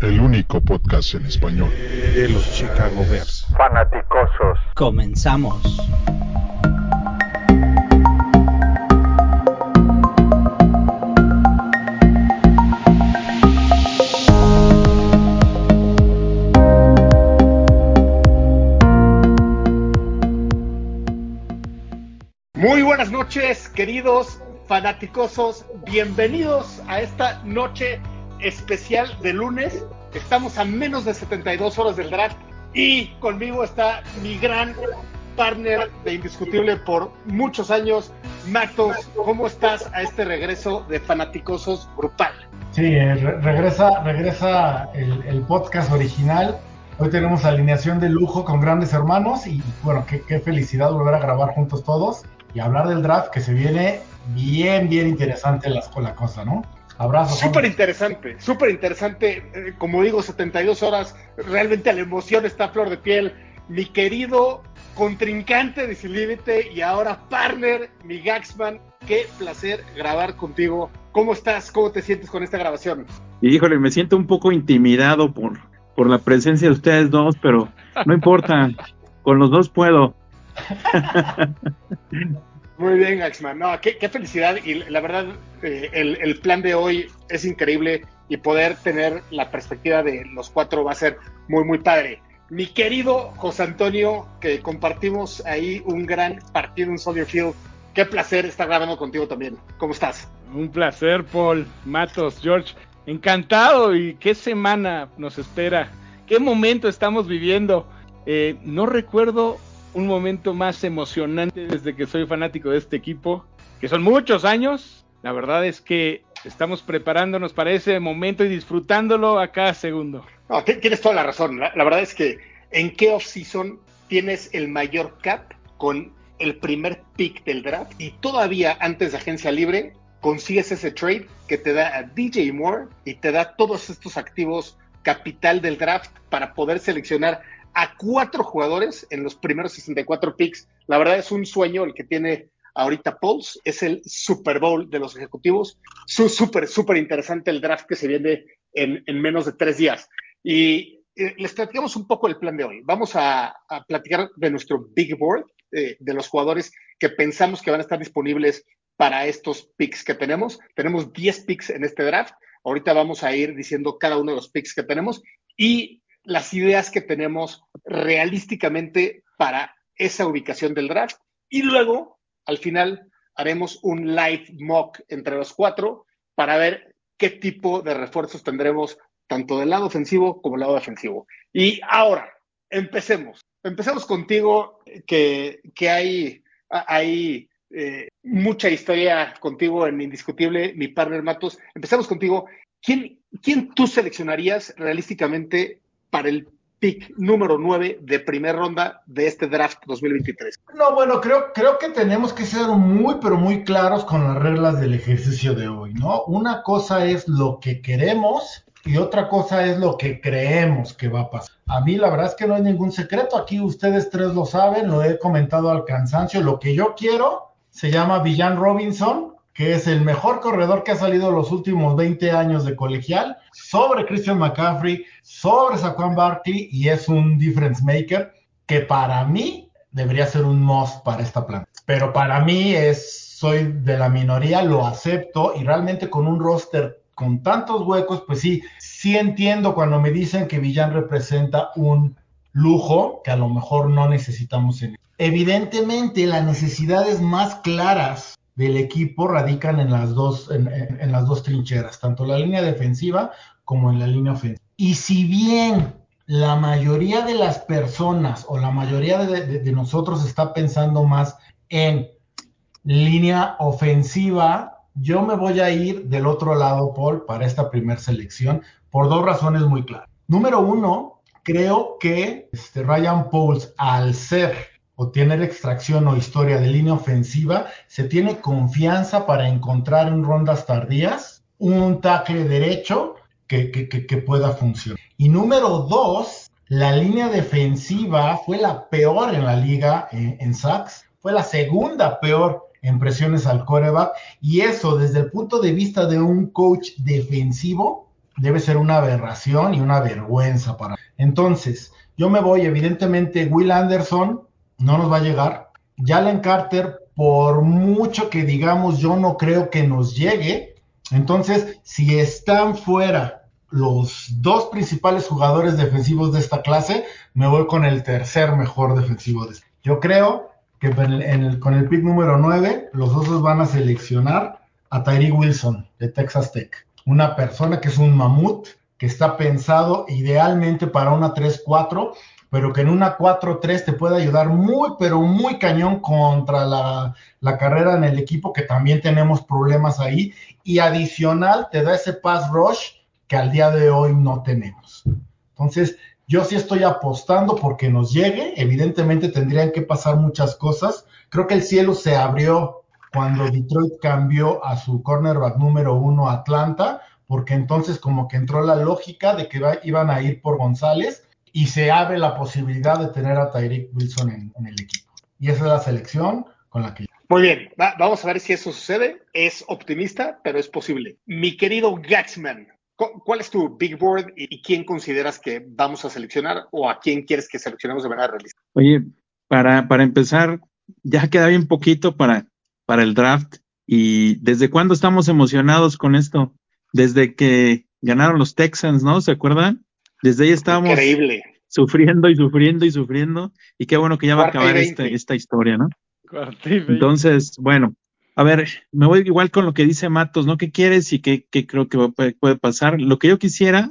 el único podcast en español de los Chicago Bears. Fanaticosos. Comenzamos. Muy buenas noches, queridos fanaticosos. Bienvenidos a esta noche especial de lunes. Estamos a menos de 72 horas del draft y conmigo está mi gran partner de indiscutible por muchos años, Matos. ¿Cómo estás a este regreso de fanaticosos brutal? Sí, eh, re- regresa, regresa el, el podcast original. Hoy tenemos alineación de lujo con grandes hermanos y bueno, qué, qué felicidad volver a grabar juntos todos y hablar del draft que se viene bien, bien interesante la, la cosa, ¿no? Abrazo. Súper interesante, súper interesante. Eh, como digo, 72 horas, realmente la emoción está a flor de piel. Mi querido contrincante de Sin Límite y ahora partner, mi Gaxman, qué placer grabar contigo. ¿Cómo estás? ¿Cómo te sientes con esta grabación? Y híjole, me siento un poco intimidado por, por la presencia de ustedes dos, pero no importa, con los dos puedo. Muy bien, Gaxman. No, qué, qué felicidad. Y la verdad, eh, el, el plan de hoy es increíble y poder tener la perspectiva de los cuatro va a ser muy, muy padre. Mi querido José Antonio, que compartimos ahí un gran partido en Soldier Field. Qué placer estar grabando contigo también. ¿Cómo estás? Un placer, Paul, Matos, George. Encantado y qué semana nos espera. Qué momento estamos viviendo. Eh, no recuerdo un momento más emocionante desde que soy fanático de este equipo, que son muchos años. La verdad es que estamos preparándonos para ese momento y disfrutándolo a cada segundo. No, tienes toda la razón. La, la verdad es que en qué off-season tienes el mayor cap con el primer pick del draft y todavía antes de agencia libre consigues ese trade que te da a DJ Moore y te da todos estos activos capital del draft para poder seleccionar a cuatro jugadores en los primeros 64 picks. La verdad es un sueño el que tiene ahorita Pauls, es el Super Bowl de los ejecutivos. Súper, súper interesante el draft que se viene en, en menos de tres días. Y eh, les platicamos un poco el plan de hoy. Vamos a, a platicar de nuestro big board, eh, de los jugadores que pensamos que van a estar disponibles para estos picks que tenemos. Tenemos 10 picks en este draft. Ahorita vamos a ir diciendo cada uno de los picks que tenemos y las ideas que tenemos realísticamente para esa ubicación del draft. Y luego, al final, haremos un live mock entre los cuatro para ver qué tipo de refuerzos tendremos tanto del lado ofensivo como del lado defensivo. Y ahora, empecemos. Empecemos contigo, que, que hay, hay eh, mucha historia contigo en Indiscutible, mi partner Matos. Empecemos contigo. ¿Quién, ¿Quién tú seleccionarías realísticamente para el pick número 9 de primera ronda de este draft 2023? No, bueno, creo, creo que tenemos que ser muy, pero muy claros con las reglas del ejercicio de hoy, ¿no? Una cosa es lo que queremos y otra cosa es lo que creemos que va a pasar. A mí la verdad es que no hay ningún secreto, aquí ustedes tres lo saben, lo he comentado al cansancio, lo que yo quiero se llama Villan Robinson, que es el mejor corredor que ha salido los últimos 20 años de colegial, sobre Christian McCaffrey, sobre Saquon Barkley y es un difference maker que para mí debería ser un must para esta planta. Pero para mí es, soy de la minoría, lo acepto y realmente con un roster con tantos huecos, pues sí, sí entiendo cuando me dicen que Villan representa un lujo que a lo mejor no necesitamos en Evidentemente, las necesidades más claras del equipo radican en las dos, en, las dos trincheras, tanto la línea defensiva como en la línea ofensiva. Y si bien la mayoría de las personas o la mayoría de, de, de nosotros está pensando más en línea ofensiva, yo me voy a ir del otro lado, Paul, para esta primera selección, por dos razones muy claras. Número uno, creo que este, Ryan Pauls, al ser o tener extracción o historia de línea ofensiva, se tiene confianza para encontrar en rondas tardías un tackle derecho que, pueda funcionar. Y número dos, la línea defensiva fue la peor en la liga en, en sacks, fue la segunda peor en presiones al coreback, y eso desde el punto de vista de un coach defensivo debe ser una aberración y una vergüenza para. Entonces, yo me voy, evidentemente, Will Anderson no nos va a llegar. Jalen Carter, por mucho que digamos, yo no creo que nos llegue. Entonces, si están fuera los dos principales jugadores defensivos de esta clase, me voy con el tercer mejor defensivo. De... Yo creo que con el pick número 9, los osos van a seleccionar a Tyree Wilson de Texas Tech. Una persona que es un mamut, que está pensado idealmente para una 3-4, pero que en una 4-3 te puede ayudar muy, pero muy cañón contra la, la, carrera en el equipo, que también tenemos problemas ahí. Y adicional, te da ese pass rush que al día de hoy no tenemos. Entonces, yo sí estoy apostando porque nos llegue. Evidentemente tendrían que pasar muchas cosas. Creo que el cielo se abrió cuando Detroit cambió a su cornerback número uno Atlanta, porque entonces como que entró la lógica de que iban a ir por González y se abre la posibilidad de tener a Tyreek Wilson en, el equipo. Y esa es la selección con la que... Muy bien, vamos a ver si eso sucede. Es optimista, pero es posible. Mi querido Gaxman, ¿Cuál es tu big board y quién consideras que vamos a seleccionar o a quién quieres que seleccionemos de manera realista? Oye, para, para empezar, ya queda bien poquito para, para el draft. ¿Y desde cuándo estamos emocionados con esto? Desde que ganaron los Texans, ¿no? ¿Se acuerdan? Desde ahí estábamos Increíble. sufriendo y sufriendo y sufriendo. Y qué bueno que ya va a acabar esta, esta historia, ¿no? Entonces, bueno, a ver, me voy igual con lo que dice Matos, ¿no? ¿Qué quieres y qué, creo que puede pasar? Lo que yo quisiera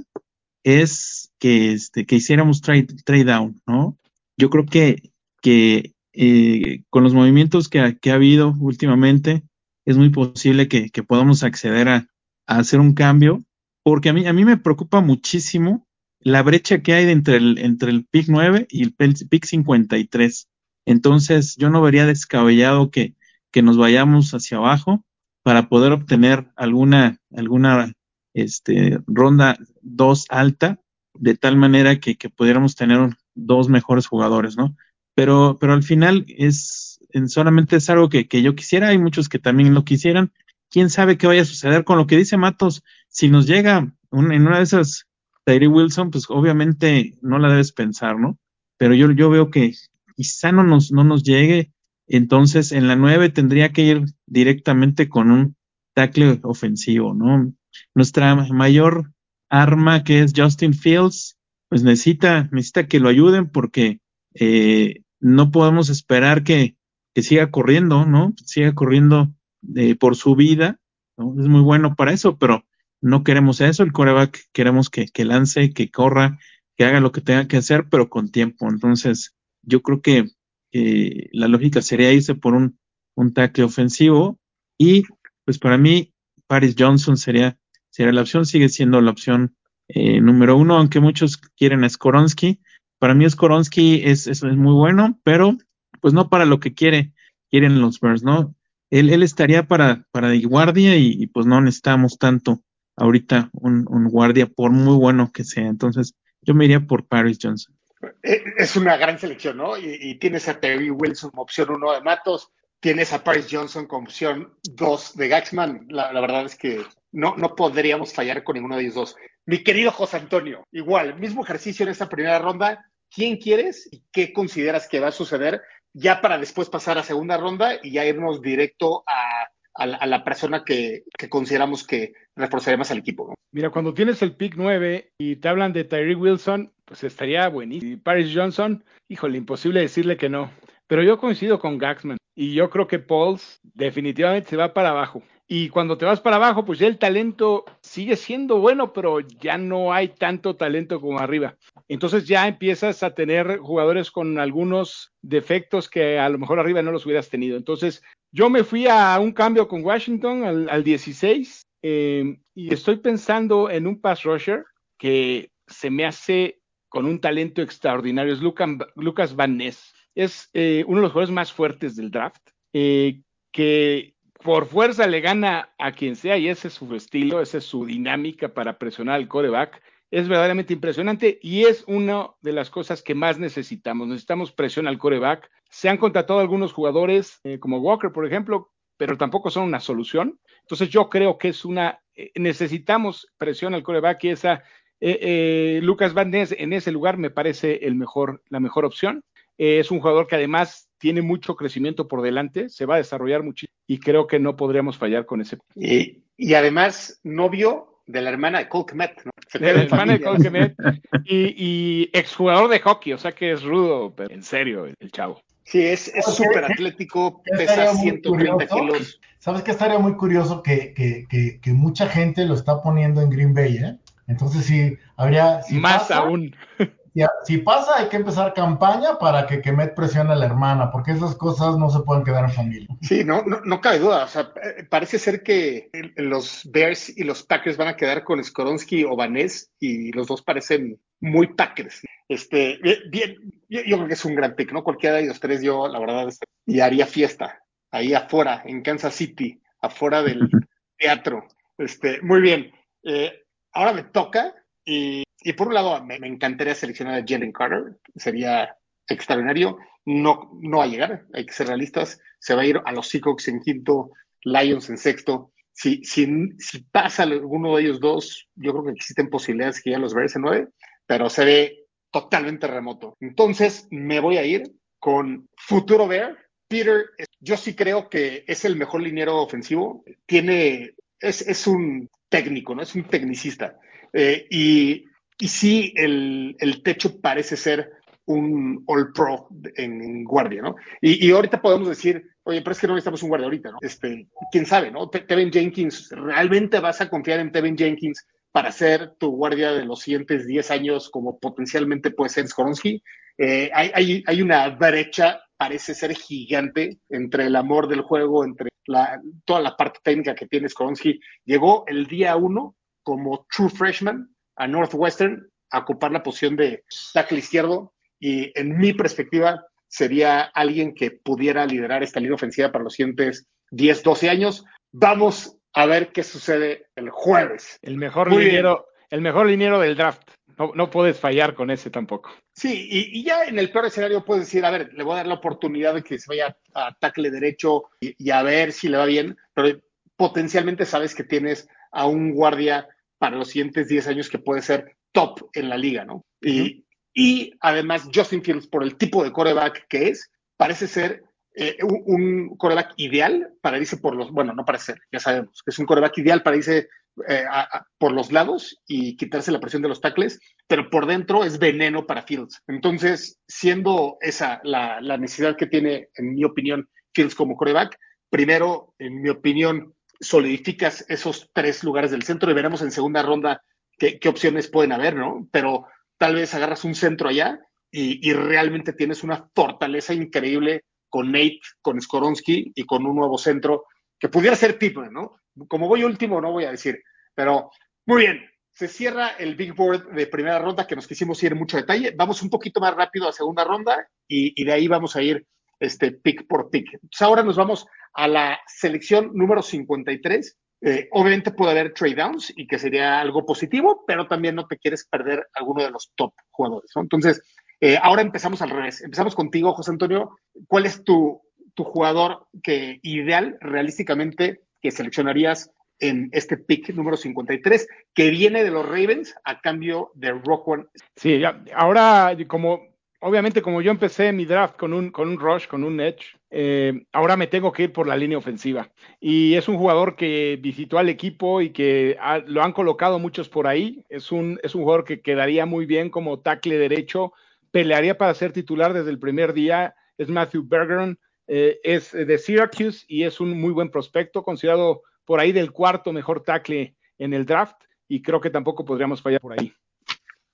es que, este, que hiciéramos trade, trade down, ¿no? Yo creo que, que eh, con los movimientos que, ha habido últimamente, es muy posible que, podamos acceder a, hacer un cambio, porque a mí, a mí me preocupa muchísimo la brecha que hay entre el, entre el pick 9 y el pick 53. Entonces, yo no vería descabellado que, que nos vayamos hacia abajo para poder obtener alguna, alguna este, ronda 2 alta, de tal manera que, que pudiéramos tener dos mejores jugadores, ¿no? Pero, pero al final es solamente es algo que, que yo quisiera, hay muchos que también lo quisieran. Quién sabe qué vaya a suceder con lo que dice Matos. Si nos llega en una de esas Tyree Wilson, pues obviamente no la debes pensar, ¿no? Pero yo, yo veo que quizá no nos, no nos llegue entonces, en la 9 tendría que ir directamente con un tackle ofensivo, ¿no? Nuestra mayor arma, que es Justin Fields, pues necesita, necesita que lo ayuden porque eh, no podemos esperar que, que, siga corriendo, ¿no? Siga corriendo eh, por su vida, ¿no? Es muy bueno para eso, pero no queremos eso. El coreback queremos que, que lance, que corra, que haga lo que tenga que hacer, pero con tiempo. Entonces, yo creo que eh, la lógica sería irse por un, un tackle ofensivo y pues para mí Paris Johnson sería, sería la opción, sigue siendo la opción eh, número uno, aunque muchos quieren a Skoronsky. Para mí Skoronsky es, es, muy bueno, pero pues no para lo que quiere, quieren los Bears, ¿no? Él, él estaría para, para de guardia y, pues no necesitamos tanto ahorita un, guardia por muy bueno que sea. Entonces yo me iría por Paris Johnson. Eh, es una gran selección, ¿no? Y, tienes a Terry Wilson como opción uno de Matos, tienes a Paris Johnson como opción dos de Gaxman. La, verdad es que no, no podríamos fallar con ninguno de ellos dos. Mi querido José Antonio, igual, mismo ejercicio en esta primera ronda. ¿Quién quieres y qué consideras que va a suceder ya para después pasar a segunda ronda y ya irnos directo a a la, persona que, consideramos que reforzaría más al equipo. Mira, cuando tienes el pick 9 y te hablan de Tyree Wilson, pues estaría buenísimo. Y Paris Johnson, híjole, imposible decirle que no. Pero yo coincido con Gaxman y yo creo que Pauls definitivamente se va para abajo. Y cuando te vas para abajo, pues ya el talento sigue siendo bueno, pero ya no hay tanto talento como arriba. Entonces ya empiezas a tener jugadores con algunos defectos que a lo mejor arriba no los hubieras tenido. Entonces yo me fui a un cambio con Washington al, 16 eh, y estoy pensando en un pass rusher que se me hace con un talento extraordinario. Es Lucas Van Ness. Es eh, uno de los jugadores más fuertes del draft, eh, que por fuerza le gana a quien sea y ese es su estilo, esa es su dinámica para presionar al coreback es verdaderamente impresionante y es una de las cosas que más necesitamos. Necesitamos presión al coreback. Se han contratado algunos jugadores, eh, como Walker, por ejemplo, pero tampoco son una solución. Entonces yo creo que es una eh, necesitamos presión al coreback y esa eh, Lucas Van Ness en ese lugar me parece el mejor, la mejor opción. Es un jugador que además tiene mucho crecimiento por delante, se va a desarrollar muchísimo y creo que no podríamos fallar con ese. Y, y además, novio de la hermana de Cole Kmet, ¿no? De la hermana de Cole Kmet y, y, exjugador de hockey, o sea que es rudo, pero en serio, el chavo. Sí, es súper atlético, pesa 130 kilos. ¿Sabes qué estaría muy curioso? Que, que, que, que, mucha gente lo está poniendo en Green Bay, ¿eh? Entonces sí, habría... Más aún. Si, pasa, hay que empezar campaña para que Kemet presione a la hermana, porque esas cosas no se pueden quedar en familia. Sí, no, no, no cabe duda. O sea, eh, parece ser que los Bears y los Packers van a quedar con Skoronsky o Vanés y los dos parecen muy Packers. Este, bien, yo, creo que es un gran pick, ¿no? Cualquiera de los tres, yo, la verdad, y haría fiesta ahí afuera, en Kansas City, afuera del teatro. Este, muy bien. Eh, ahora me toca y, por un lado me, encantaría seleccionar a Jalen Carter, sería extraordinario. No, no va a llegar, hay que ser realistas. Se va a ir a los Seahawks en quinto, Lions en sexto. Si, si, si pasa alguno de ellos dos, yo creo que existen posibilidades que ya los Bears en nueve, pero se ve totalmente remoto. Entonces me voy a ir con futuro Bear. Peter, yo sí creo que es el mejor liniero ofensivo. Tiene, es, es un técnico, ¿no? Es un tecnicista. Eh, y, y, sí, el, el, techo parece ser un All Pro en, guardia, ¿no? Y, y, ahorita podemos decir, oye, pero es que no necesitamos un guardia ahorita, ¿no? Este, quién sabe, ¿no? Tevin Jenkins, ¿realmente vas a confiar en Tevin Jenkins para ser tu guardia de los siguientes 10 años como potencialmente puede ser Skoronsky? Eh, hay, hay, hay, una brecha, parece ser gigante, entre el amor del juego, entre la, toda la parte técnica que tiene Skoronsky. Llegó el día uno como true freshman a Northwestern a ocupar la posición de tackle izquierdo y en mi perspectiva sería alguien que pudiera liderar esta línea ofensiva para los siguientes 10, 12 años. Vamos a ver qué sucede el jueves. El mejor liniero, el mejor liniero del draft. No, no puedes fallar con ese tampoco. Sí, y, ya en el peor escenario puedes decir, a ver, le voy a dar la oportunidad de que se vaya a tackle derecho y, y a ver si le va bien, pero potencialmente sabes que tienes a un guardia para los siguientes 10 años que puede ser top en la liga, ¿no? Y, y además Justin Fields, por el tipo de coreback que es, parece ser eh, un, coreback ideal para irse por los, bueno, no parece ser, ya sabemos, que es un coreback ideal para irse eh, por los lados y quitarse la presión de los tackles, pero por dentro es veneno para Fields. Entonces, siendo esa la, la necesidad que tiene, en mi opinión, Fields como coreback, primero, en mi opinión, solidificas esos tres lugares del centro y veremos en segunda ronda qué, opciones pueden haber, ¿no? Pero tal vez agarras un centro allá y, realmente tienes una fortaleza increíble con Nate, con Skoronsky y con un nuevo centro que pudiera ser tipo, ¿no? Como voy último, no voy a decir, pero muy bien. Se cierra el Big Board de primera ronda que nos quisimos ir en mucho detalle. Vamos un poquito más rápido a segunda ronda y, y de ahí vamos a ir este, pick por pick. Entonces ahora nos vamos a la selección número 53. Eh, obviamente puede haber trade downs y que sería algo positivo, pero también no te quieres perder alguno de los top jugadores. Entonces, eh, ahora empezamos al revés. Empezamos contigo, José Antonio. ¿Cuál es tu, tu jugador que ideal, realísticamente, que seleccionarías en este pick número 53, que viene de los Ravens a cambio de One? Sí, ahora como obviamente como yo empecé mi draft con un, con un rush, con un edge, eh, ahora me tengo que ir por la línea ofensiva. Y es un jugador que visitó al equipo y que lo han colocado muchos por ahí. Es un, es un jugador que quedaría muy bien como tackle derecho, pelearía para ser titular desde el primer día. Es Matthew Bergeron, eh, es de Syracuse y es un muy buen prospecto, considerado por ahí del cuarto mejor tackle en el draft. Y creo que tampoco podríamos fallar por ahí.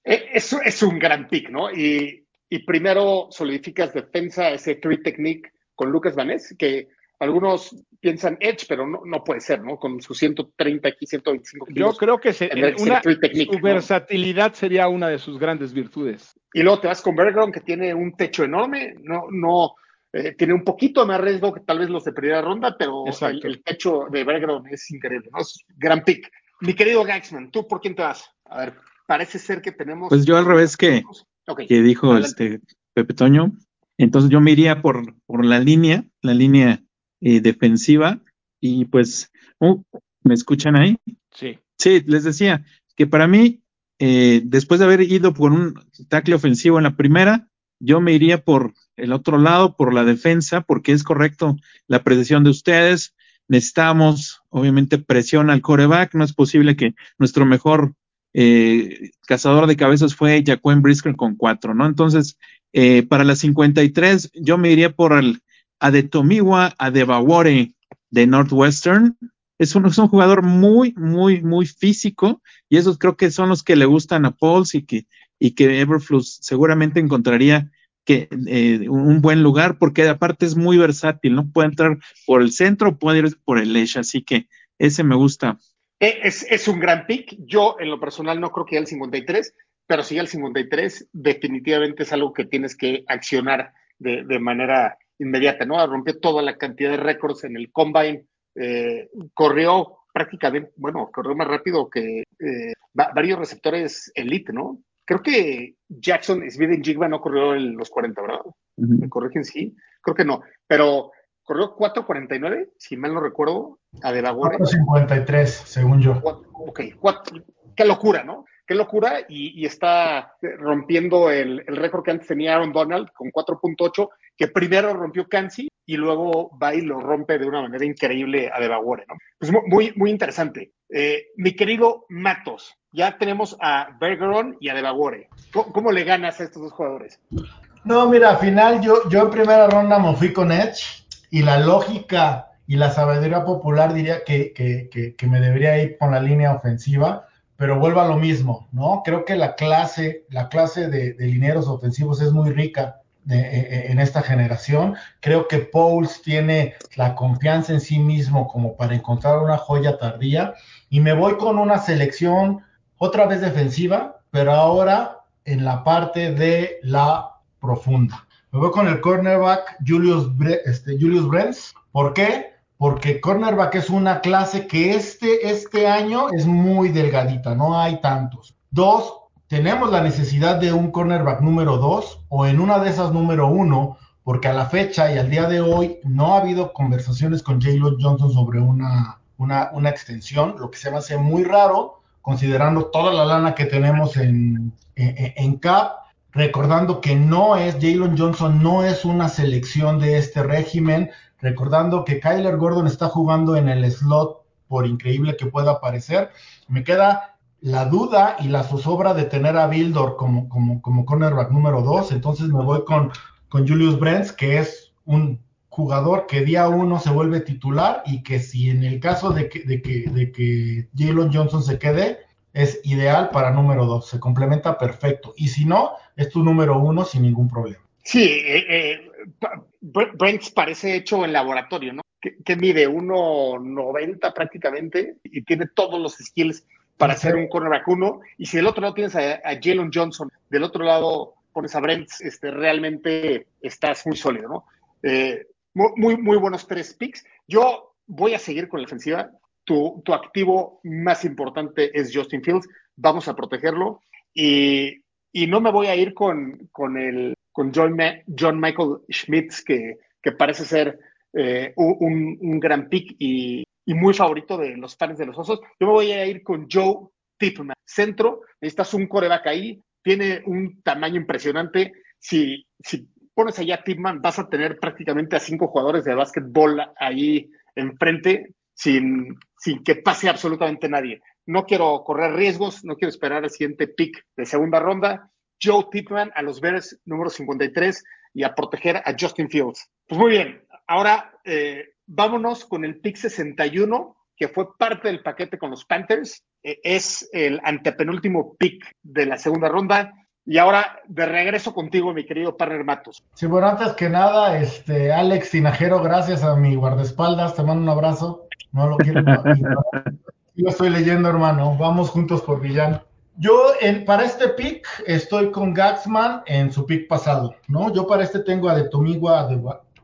Eh, es, es un gran pick, ¿no? Y y primero solidificas defensa, ese three technique con Lucas Vanés, que algunos piensan Edge, pero no, no puede ser, ¿no? Con sus 130 aquí, 125 kilos. Yo creo que se, una, su versatilidad sería una de sus grandes virtudes. Y luego te vas con Bergeron, que tiene un techo enorme, no, no, eh, tiene un poquito más riesgo que tal vez los de primera ronda, pero el, techo de Bergeron es increíble, ¿no? Es gran pick. Mi querido Gaxman, ¿tú por quién te vas? A ver, parece ser que tenemos... Pues yo al revés que que dijo este Pepe Toño. Entonces yo me iría por, por la línea, la línea eh, defensiva, y pues, uh, ¿me escuchan ahí? Sí. Sí, les decía que para mí, eh, después de haber ido por un tackle ofensivo en la primera, yo me iría por el otro lado, por la defensa, porque es correcto la precisión de ustedes. Necesitamos, obviamente, presión al coreback. No es posible que nuestro mejor eh, cazador de cabezas fue Jaquem Brisker con cuatro, ¿no? Entonces, eh, para las 53, yo me iría por el Adetomiwa Adebawore de Northwestern. Es un, es un jugador muy, muy, muy físico y esos creo que son los que le gustan a Pauls y que, y que Everflux seguramente encontraría que eh, un buen lugar porque aparte es muy versátil, ¿no? Puede entrar por el centro, puede ir por el edge, así que ese me gusta. Eh, es, es un gran pick. Yo en lo personal no creo que el 53, pero si el 53 definitivamente es algo que tienes que accionar de, de manera inmediata, ¿no? Rompió toda la cantidad de récords en el combine, eh, corrió prácticamente, bueno, corrió más rápido que eh, varios receptores elite, ¿no? Creo que Jackson Smith en Jigba no corrió en los 40, ¿verdad? ¿Me corrigen? Sí, creo que no, pero corrió 4.49, si mal no recuerdo, a Delaware. 4.53, según yo. Ok, qué locura, ¿no? Qué locura y, está rompiendo el, el récord que antes tenía Aaron Donald con 4.8, que primero rompió Kansi y luego va y lo rompe de una manera increíble a Delaware, ¿no? Pues muy, muy interesante. Eh, mi querido Matos, ya tenemos a Bergeron y a Delaware. ¿Cómo, le ganas a estos dos jugadores? No, mira, al final yo, yo en primera ronda me fui con Edge y la lógica y la sabiduría popular diría que, que, que, me debería ir con la línea ofensiva, pero vuelvo a lo mismo, ¿no? Creo que la clase, la clase de, de lineros ofensivos es muy rica e, e, en esta generación. Creo que Pauls tiene la confianza en sí mismo como para encontrar una joya tardía y me voy con una selección otra vez defensiva, pero ahora en la parte de la profunda. Me voy con el cornerback Julius, este, Julius Brents. ¿Por qué? Porque cornerback es una clase que este, este año es muy delgadita, no hay tantos. Dos, tenemos la necesidad de un cornerback número dos o en una de esas número uno, porque a la fecha y al día de hoy no ha habido conversaciones con Jalen Johnson sobre una, una, una extensión, lo que se me hace muy raro considerando toda la lana que tenemos en, en, CAP, recordando que no es, Jalen Johnson no es una selección de este régimen, recordando que Kyler Gordon está jugando en el slot, por increíble que pueda parecer, me queda la duda y la zozobra de tener a Bildor como, como, como cornerback número 2, entonces me voy con, con Julius Brents, que es un jugador que día uno se vuelve titular y que si en el caso de que, de que, de que Jalen Johnson se quede, es ideal para número dos, se complementa perfecto. Y si no, es tu número uno sin ningún problema. Sí, eh, eh, Brent parece hecho en laboratorio, ¿no? Que, mide 1.90 prácticamente y tiene todos los skills para ser un cornerback uno. Y si del otro lado tienes a, a Jalen Johnson, del otro lado pones a Brent, este, realmente estás muy sólido, ¿no? Eh, muy, muy buenos tres picks. Yo voy a seguir con la ofensiva. Tu, tu, activo más importante es Justin Fields. Vamos a protegerlo. Y, y no me voy a ir con, con, el, con John, John Michael Schmitz, que, que parece ser eh, un, un, gran pick y, y, muy favorito de los fans de los osos. Yo me voy a ir con Joe Tipman. Centro, necesitas un coreback ahí. Tiene un tamaño impresionante. Si, si pones allá a Tipman, vas a tener prácticamente a cinco jugadores de básquetbol ahí enfrente sin, sin que pase absolutamente nadie. No quiero correr riesgos, no quiero esperar al siguiente pick de segunda ronda. Joe Tipman a los Bears número 53 y a proteger a Justin Fields. Pues muy bien, ahora eh, vámonos con el pick 61, que fue parte del paquete con los Panthers. Eh, es el antepenúltimo pick de la segunda ronda. Y ahora de regreso contigo, mi querido partner Matos. Sí, bueno, antes que nada, este, Alex Tinajero, gracias a mi guardaespaldas, te mando un abrazo. No lo quiero. Yo estoy leyendo, hermano. Vamos juntos por Villán. Yo en, para este pick estoy con Gaxman en su pick pasado, ¿no? Yo para este tengo a De Tomigua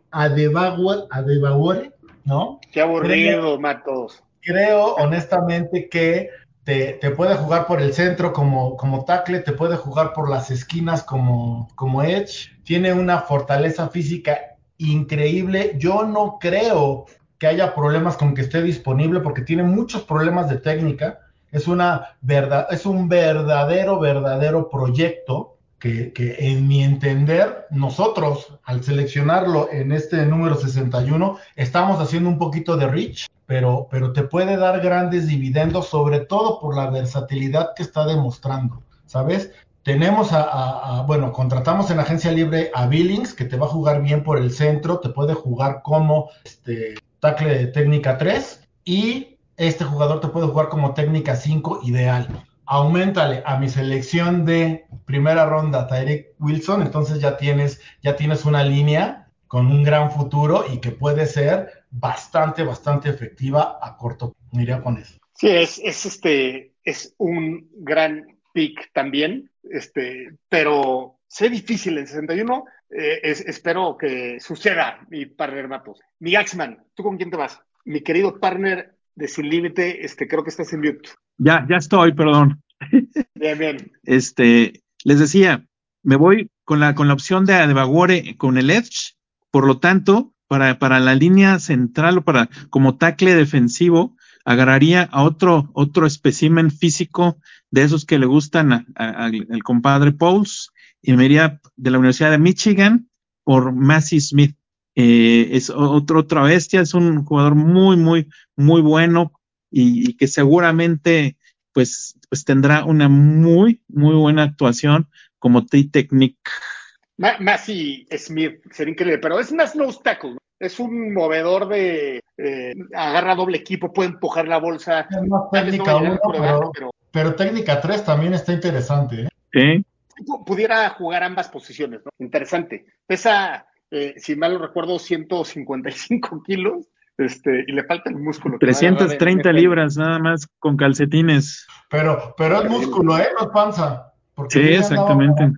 Adebaguore, ¿no? Qué aburrido, Matos. Creo honestamente que te, puede jugar por el centro como, como tackle, te puede jugar por las esquinas como, como edge, tiene una fortaleza física increíble. Yo no creo que haya problemas con que esté disponible, porque tiene muchos problemas de técnica. Es, una verdad, es un verdadero, verdadero proyecto que, que, en mi entender, nosotros al seleccionarlo en este número 61, estamos haciendo un poquito de reach, pero, pero te puede dar grandes dividendos, sobre todo por la versatilidad que está demostrando, ¿sabes? Tenemos a, bueno, contratamos en agencia libre a Billings, que te va a jugar bien por el centro, te puede jugar como este, tackle de técnica 3 y este jugador te puede jugar como técnica 5 ideal. Aumentale a mi selección de primera ronda, Tyreek Wilson, entonces ya tienes, ya tienes una línea con un gran futuro y que puede ser bastante, bastante efectiva a corto. Mira con eso. Sí, es, es este, es un gran pick también, este, pero sé difícil en 61. Eh, espero que suceda, mi partner Matos. Mi Axman, ¿tú con quién te vas? Mi querido partner de Sin Límite, este, creo que estás en mute. Ya, ya estoy, perdón. Bien, bien. Este, les decía, me voy con la, con la opción de Adebagore con el Edge, por lo tanto, para, para la línea central o para como tackle defensivo, agarraría a otro, otro espécimen físico de esos que le gustan al compadre Pauls y me iría de la Universidad de Michigan por Massey Smith. Eh, es otro, otra bestia, es un jugador muy, muy, muy bueno y, que seguramente pues, pues tendrá una muy, muy buena actuación como T-Technique. Massey Smith sería increíble, pero es más no tackle, es un movedor de eh, agarra doble equipo, puede empujar la bolsa. Es más técnica uno, pero, técnica 3 también está interesante. ¿eh? Pudiera jugar ambas posiciones, ¿no? Interesante. Pesa, eh, si mal no recuerdo, 155 kilos. Este, y le falta el músculo. 330 libras nada más con calcetines. Pero, pero es músculo, ¿eh? No es panza. sí, exactamente.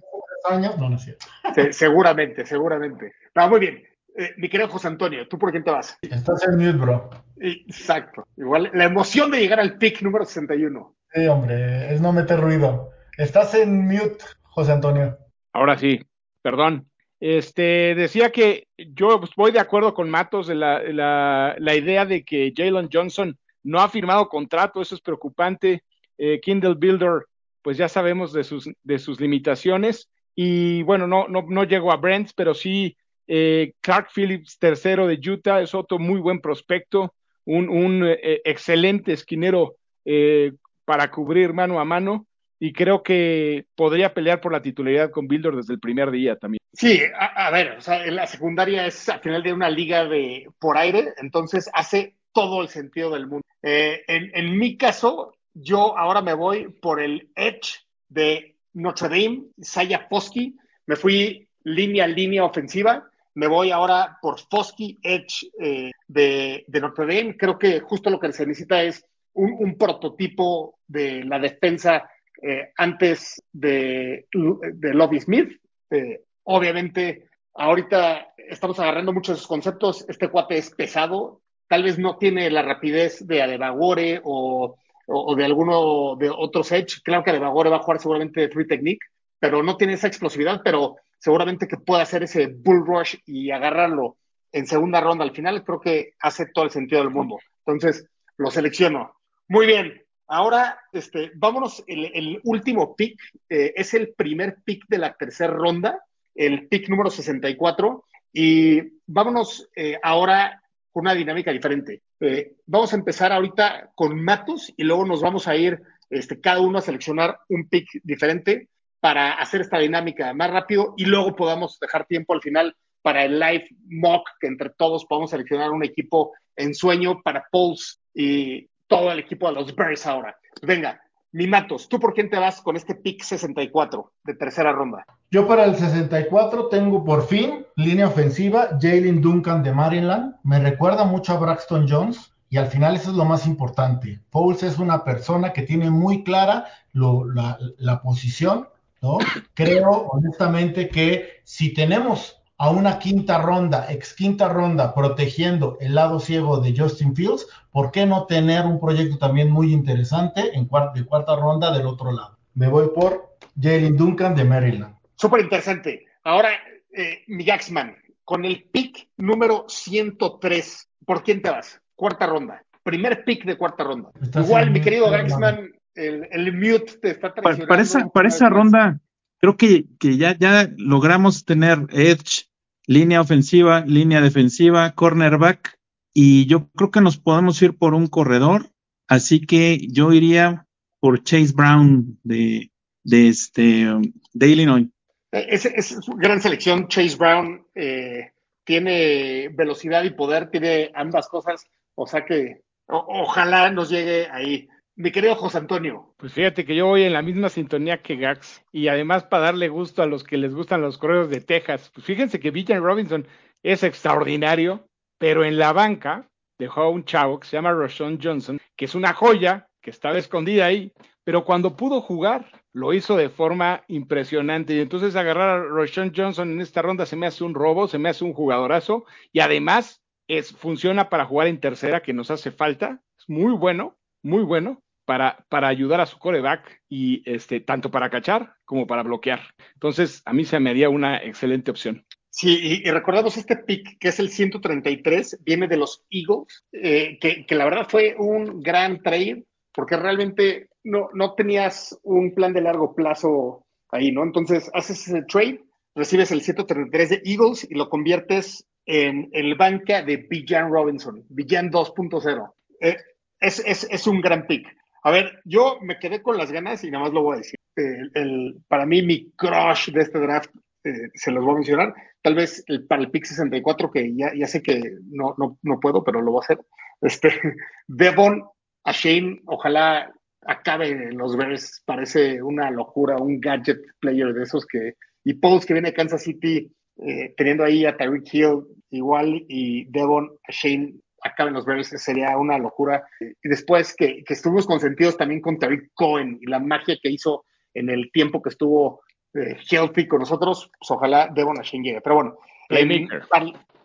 No, no es cierto. seguramente, seguramente. No, muy bien. Eh, mi querido José Antonio, ¿tú por quién te vas? Estás en mute, bro. Exacto. Igual la emoción de llegar al pick número 61. Sí, hombre, es no meter ruido. Estás en mute, José Antonio. Ahora sí, perdón. Este, decía que yo voy de acuerdo con Matos de la, la, la idea de que Jalen Johnson no ha firmado contrato, eso es preocupante. Eh, Kindle Builder, pues ya sabemos de sus, de sus limitaciones. Y bueno, no, no, no llegó a Brent, pero sí eh, Clark Phillips, tercero de Utah, es otro muy buen prospecto, un, eh, excelente esquinero eh, para cubrir mano a mano y creo que podría pelear por la titularidad con Builder desde el primer día también. Sí, a, ver, o sea, la secundaria es al final de una liga de por aire, entonces hace todo el sentido del mundo. en, en, mi caso, yo ahora me voy por el Edge de Notre Dame, Saya Posky, me fui línea a línea ofensiva, me voy ahora por Fosky Edge eh, de, Notre Dame. Creo que justo lo que se necesita es un, prototipo de la defensa eh, antes de, de Lobby Smith. Eh, obviamente, ahorita estamos agarrando muchos esos conceptos. Este cuate es pesado, tal vez no tiene la rapidez de Adebagore o, o, de alguno de otros Edge. Claro que Adebagore va a jugar seguramente de Free Technique, pero no tiene esa explosividad, pero seguramente que pueda hacer ese bull rush y agarrarlo en segunda ronda al final, creo que hace todo el sentido del mundo. Entonces, lo selecciono. Muy bien. Ahora, este, vámonos, el, último pick eh, es el primer pick de la tercera ronda, el pick número 64, y vámonos eh, ahora con una dinámica diferente. Eh, vamos a empezar ahorita con Matos y luego nos vamos a ir este, cada uno a seleccionar un pick diferente para hacer esta dinámica más rápido y luego podamos dejar tiempo al final para el live mock, que entre todos podamos seleccionar un equipo en sueño para Pulse y todo el equipo de los Bears ahora. Venga, mi Matos, ¿tú por quién te vas con este pick 64 de tercera ronda? Yo para el 64 tengo por fin línea ofensiva Jalen Duncan de Maryland. Me recuerda mucho a Braxton Jones y al final eso es lo más importante. Pauls es una persona que tiene muy clara la, la posición ¿no? Creo honestamente que si tenemos a una quinta ronda, ex quinta ronda, protegiendo el lado ciego de Justin Fields, ¿por qué no tener un proyecto también muy interesante en cuarta, de cuarta ronda del otro lado? Me voy por Jalen Duncan de Maryland. Súper interesante. Ahora, eh, mi Jacksman, con el pick número 103, ¿por quién te vas? Cuarta ronda. Primer pick de cuarta ronda. Igual, mi querido Gaxman, el, el, mute te está traicionando. Para, esa, para esa ronda, creo que, que ya, ya logramos tener edge, línea ofensiva, línea defensiva, cornerback, y yo creo que nos podemos ir por un corredor, así que yo iría por Chase Brown de, de, este, de Illinois. Es, es gran selección. Chase Brown eh, tiene velocidad y poder, tiene ambas cosas. O sea que ojalá nos llegue ahí. Mi querido José Antonio. Pues fíjate que yo voy en la misma sintonía que Gax. Y además para darle gusto a los que les gustan los correos de Texas. Pues fíjense que Villan Robinson es extraordinario, pero en la banca dejó a un chavo que se llama Roshan Johnson, que es una joya, que estaba escondida ahí, pero cuando pudo jugar, lo hizo de forma impresionante. Y entonces agarrar a Roshan Johnson en esta ronda se me hace un robo, se me hace un jugadorazo, y además es, funciona para jugar en tercera, que nos hace falta. Es muy bueno, muy bueno. Para, para ayudar a su coreback y este, tanto para cachar como para bloquear. Entonces, a mí se me haría una excelente opción. Sí, y, recordamos este pick que es el 133, viene de los Eagles, eh, que, que, la verdad fue un gran trade porque realmente no, no tenías un plan de largo plazo ahí, ¿no? Entonces haces ese trade, recibes el 133 de Eagles y lo conviertes en el banca de Bijan Robinson, Bijan 2.0. Eh, es, es, es, un gran pick. A ver, yo me quedé con las ganas y nada más lo voy a decir. El, para mí, mi crush de este draft, eh, se los voy a mencionar. Tal vez el, para el pick 64, que ya, ya sé que no, no, no puedo, pero lo voy a hacer. Este, Devon a Shane, ojalá acabe en los Bears, parece una locura, un gadget player de esos que, y Pauls que viene de Kansas City, eh, teniendo ahí a Tyreek Hill igual y Devon a Shane acabe en los Bears, sería una locura. Y después que, que estuvimos consentidos también con Tyreek Cohen y la magia que hizo en el tiempo que estuvo eh, healthy con nosotros, pues ojalá Devon a Shane llegue. Pero bueno, playmaker.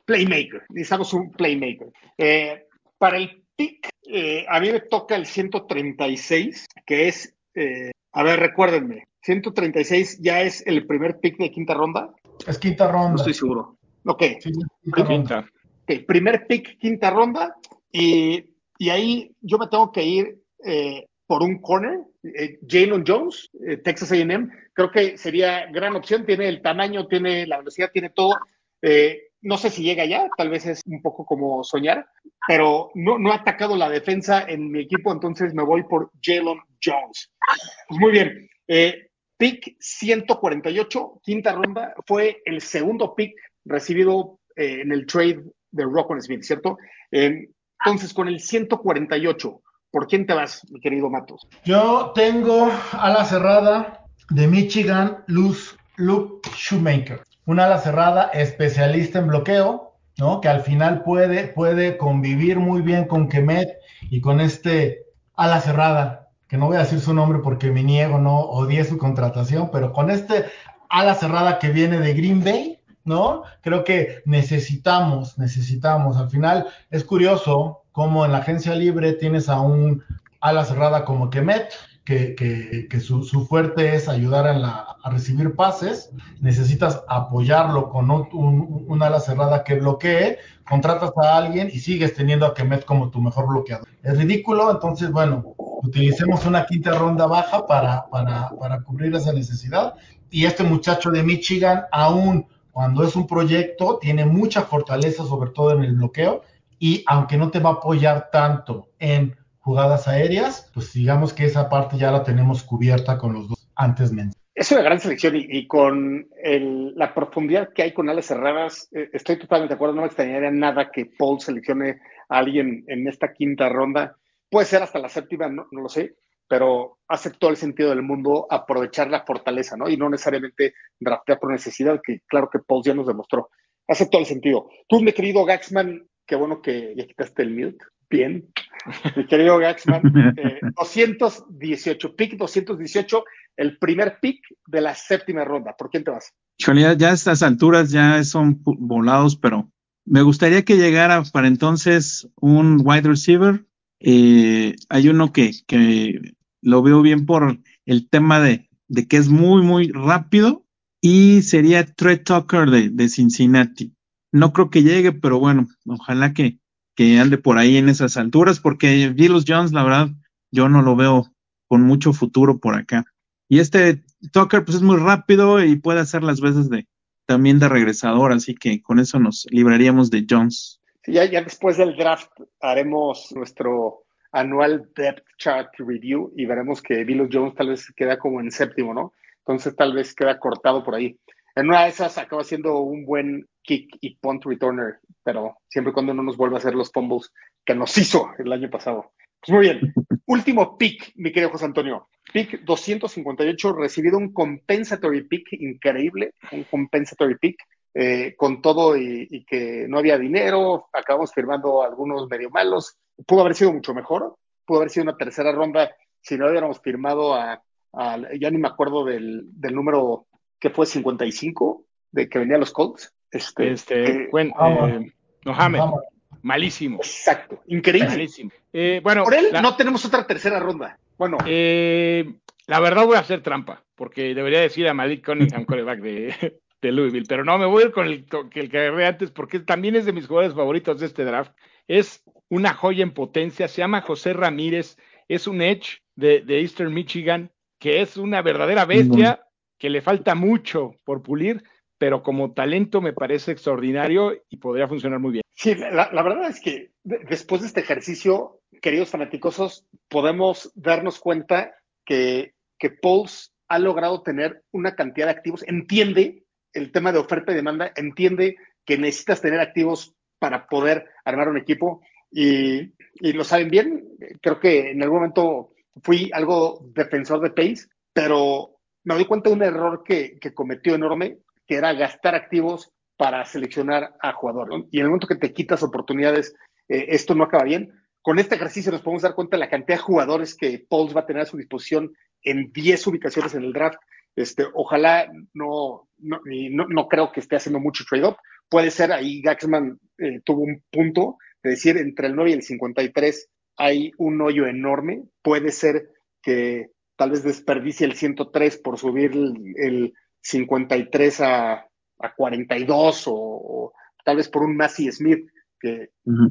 playmaker, necesitamos un playmaker. Eh, para el pick, eh, a mí me toca el 136, que es, eh, a ver, recuérdenme, 136 ya es el primer pick de quinta ronda. Es quinta ronda. No estoy seguro. Ok. quinta primer pick, quinta ronda, y, y, ahí yo me tengo que ir eh, por un corner. Jalen Jones, Texas AM, creo que sería gran opción. Tiene el tamaño, tiene la velocidad, tiene todo. no sé si llega ya, tal vez es un poco como soñar, pero no, no ha atacado la defensa en mi equipo, entonces me voy por Jalen Jones. Pues muy bien. Eh, pick 148, quinta ronda, fue el segundo pick recibido eh, en el trade de Rockon Smith, ¿cierto? Eh, entonces, con el 148, ¿por quién te vas, mi querido Matos? Yo tengo a la cerrada de Michigan, Luz, Luke Shoemaker. Una ala cerrada especialista en bloqueo, ¿no? Que al final puede, puede convivir muy bien con Kemet y con este ala cerrada, que no voy a decir su nombre porque me niego, no odié su contratación, pero con este ala cerrada que viene de Green Bay, ¿no? Creo que necesitamos, necesitamos. Al final es curioso cómo en la agencia libre tienes a un ala cerrada como Kemet, que, que, su, su, fuerte es ayudar a, la, a, recibir pases, necesitas apoyarlo con un, un, ala cerrada que bloquee, contratas a alguien y sigues teniendo a Kemet como tu mejor bloqueador. Es ridículo, entonces, bueno, utilicemos una quinta ronda baja para, para, para cubrir esa necesidad. Y este muchacho de Michigan, aún cuando es un proyecto, tiene mucha fortaleza, sobre todo en el bloqueo, y aunque no te va a apoyar tanto en jugadas aéreas, pues digamos que esa parte ya la tenemos cubierta con los dos antes mencionados. Es una gran selección y, con el, la profundidad que hay con alas cerradas, eh, estoy totalmente de acuerdo, no me extrañaría nada que Paul seleccione a alguien en esta quinta ronda. Puede ser hasta la séptima, no, no, lo sé, pero hace todo el sentido del mundo aprovechar la fortaleza, ¿no? Y no necesariamente draftear por necesidad, que claro que Paul ya nos demostró. Hace todo el sentido. Tú, mi querido Gaxman, qué bueno que ya quitaste el mute. Bien. Mi querido Gaxman, 218, eh, pick 218, el primer pick de la séptima ronda. ¿Por quién te vas? ya, ya a estas alturas ya son volados, pero me gustaría que llegara para entonces un wide receiver. Eh, hay uno que, que lo veo bien por el tema de, de que es muy, muy rápido y sería Trey Tucker de, de Cincinnati. no creo que llegue, pero bueno, ojalá que, que ande por ahí en esas alturas, porque Vilus Jones, la verdad, yo no lo veo con mucho futuro por acá. Y este Tucker, pues es muy rápido y puede hacer las veces de también de regresador, así que con eso nos libraríamos de Jones. ya, ya después del draft haremos nuestro anual depth chart review y veremos que Vilus Jones tal vez queda como en séptimo, ¿no? Entonces tal vez queda cortado por ahí. En una de esas acaba siendo un buen kick y punt returner, pero siempre y cuando no nos vuelva a hacer los fumbles que nos hizo el año pasado. Pues muy bien. Último pick, mi querido José Antonio. Pick 258, recibido un compensatory pick increíble, un compensatory pick eh, con todo y, que no había dinero, acabamos firmando algunos medio malos. Pudo haber sido mucho mejor, pudo haber sido una tercera ronda si no hubiéramos firmado a, ya ni me acuerdo del, del número que fue 55 de que venía los Colts. Este, este eh, eh, Mohamed. Malísimo. Exacto, increíble. Malísimo. Eh, bueno, por él no tenemos otra tercera ronda. Bueno. la verdad voy a hacer trampa, porque debería decir a Malik Cunningham, coreback de, de Louisville, pero no, me voy a ir con el que, el que agarré antes, porque también es de mis jugadores favoritos de este draft. Es una joya en potencia, se llama José Ramírez, es un edge de, de Eastern Michigan, que es una verdadera bestia, que le falta mucho por pulir, pero como talento me parece extraordinario y podría funcionar muy bien. Sí, la, verdad es que después de este ejercicio, queridos fanáticosos, podemos darnos cuenta que, que Pauls ha logrado tener una cantidad de activos, entiende el tema de oferta y demanda, entiende que necesitas tener activos para poder armar un equipo y, lo saben bien. Creo que en algún momento fui algo defensor de Pace, pero me doy cuenta de un error que, cometió enorme que era gastar activos para seleccionar a jugador. Y en el momento que te quitas oportunidades, eh, esto no acaba bien. Con este ejercicio nos podemos dar cuenta de la cantidad de jugadores que Pauls va a tener a su disposición en 10 ubicaciones en el draft. Este, ojalá no, no, no, creo que esté haciendo mucho trade-up. Puede ser, ahí Gaxman eh, tuvo un punto de decir entre el 9 y el 53 hay un hoyo enorme. Puede ser que tal vez desperdicie el 103 por subir el 53 a, a 42 o, tal vez por un Massey Smith que,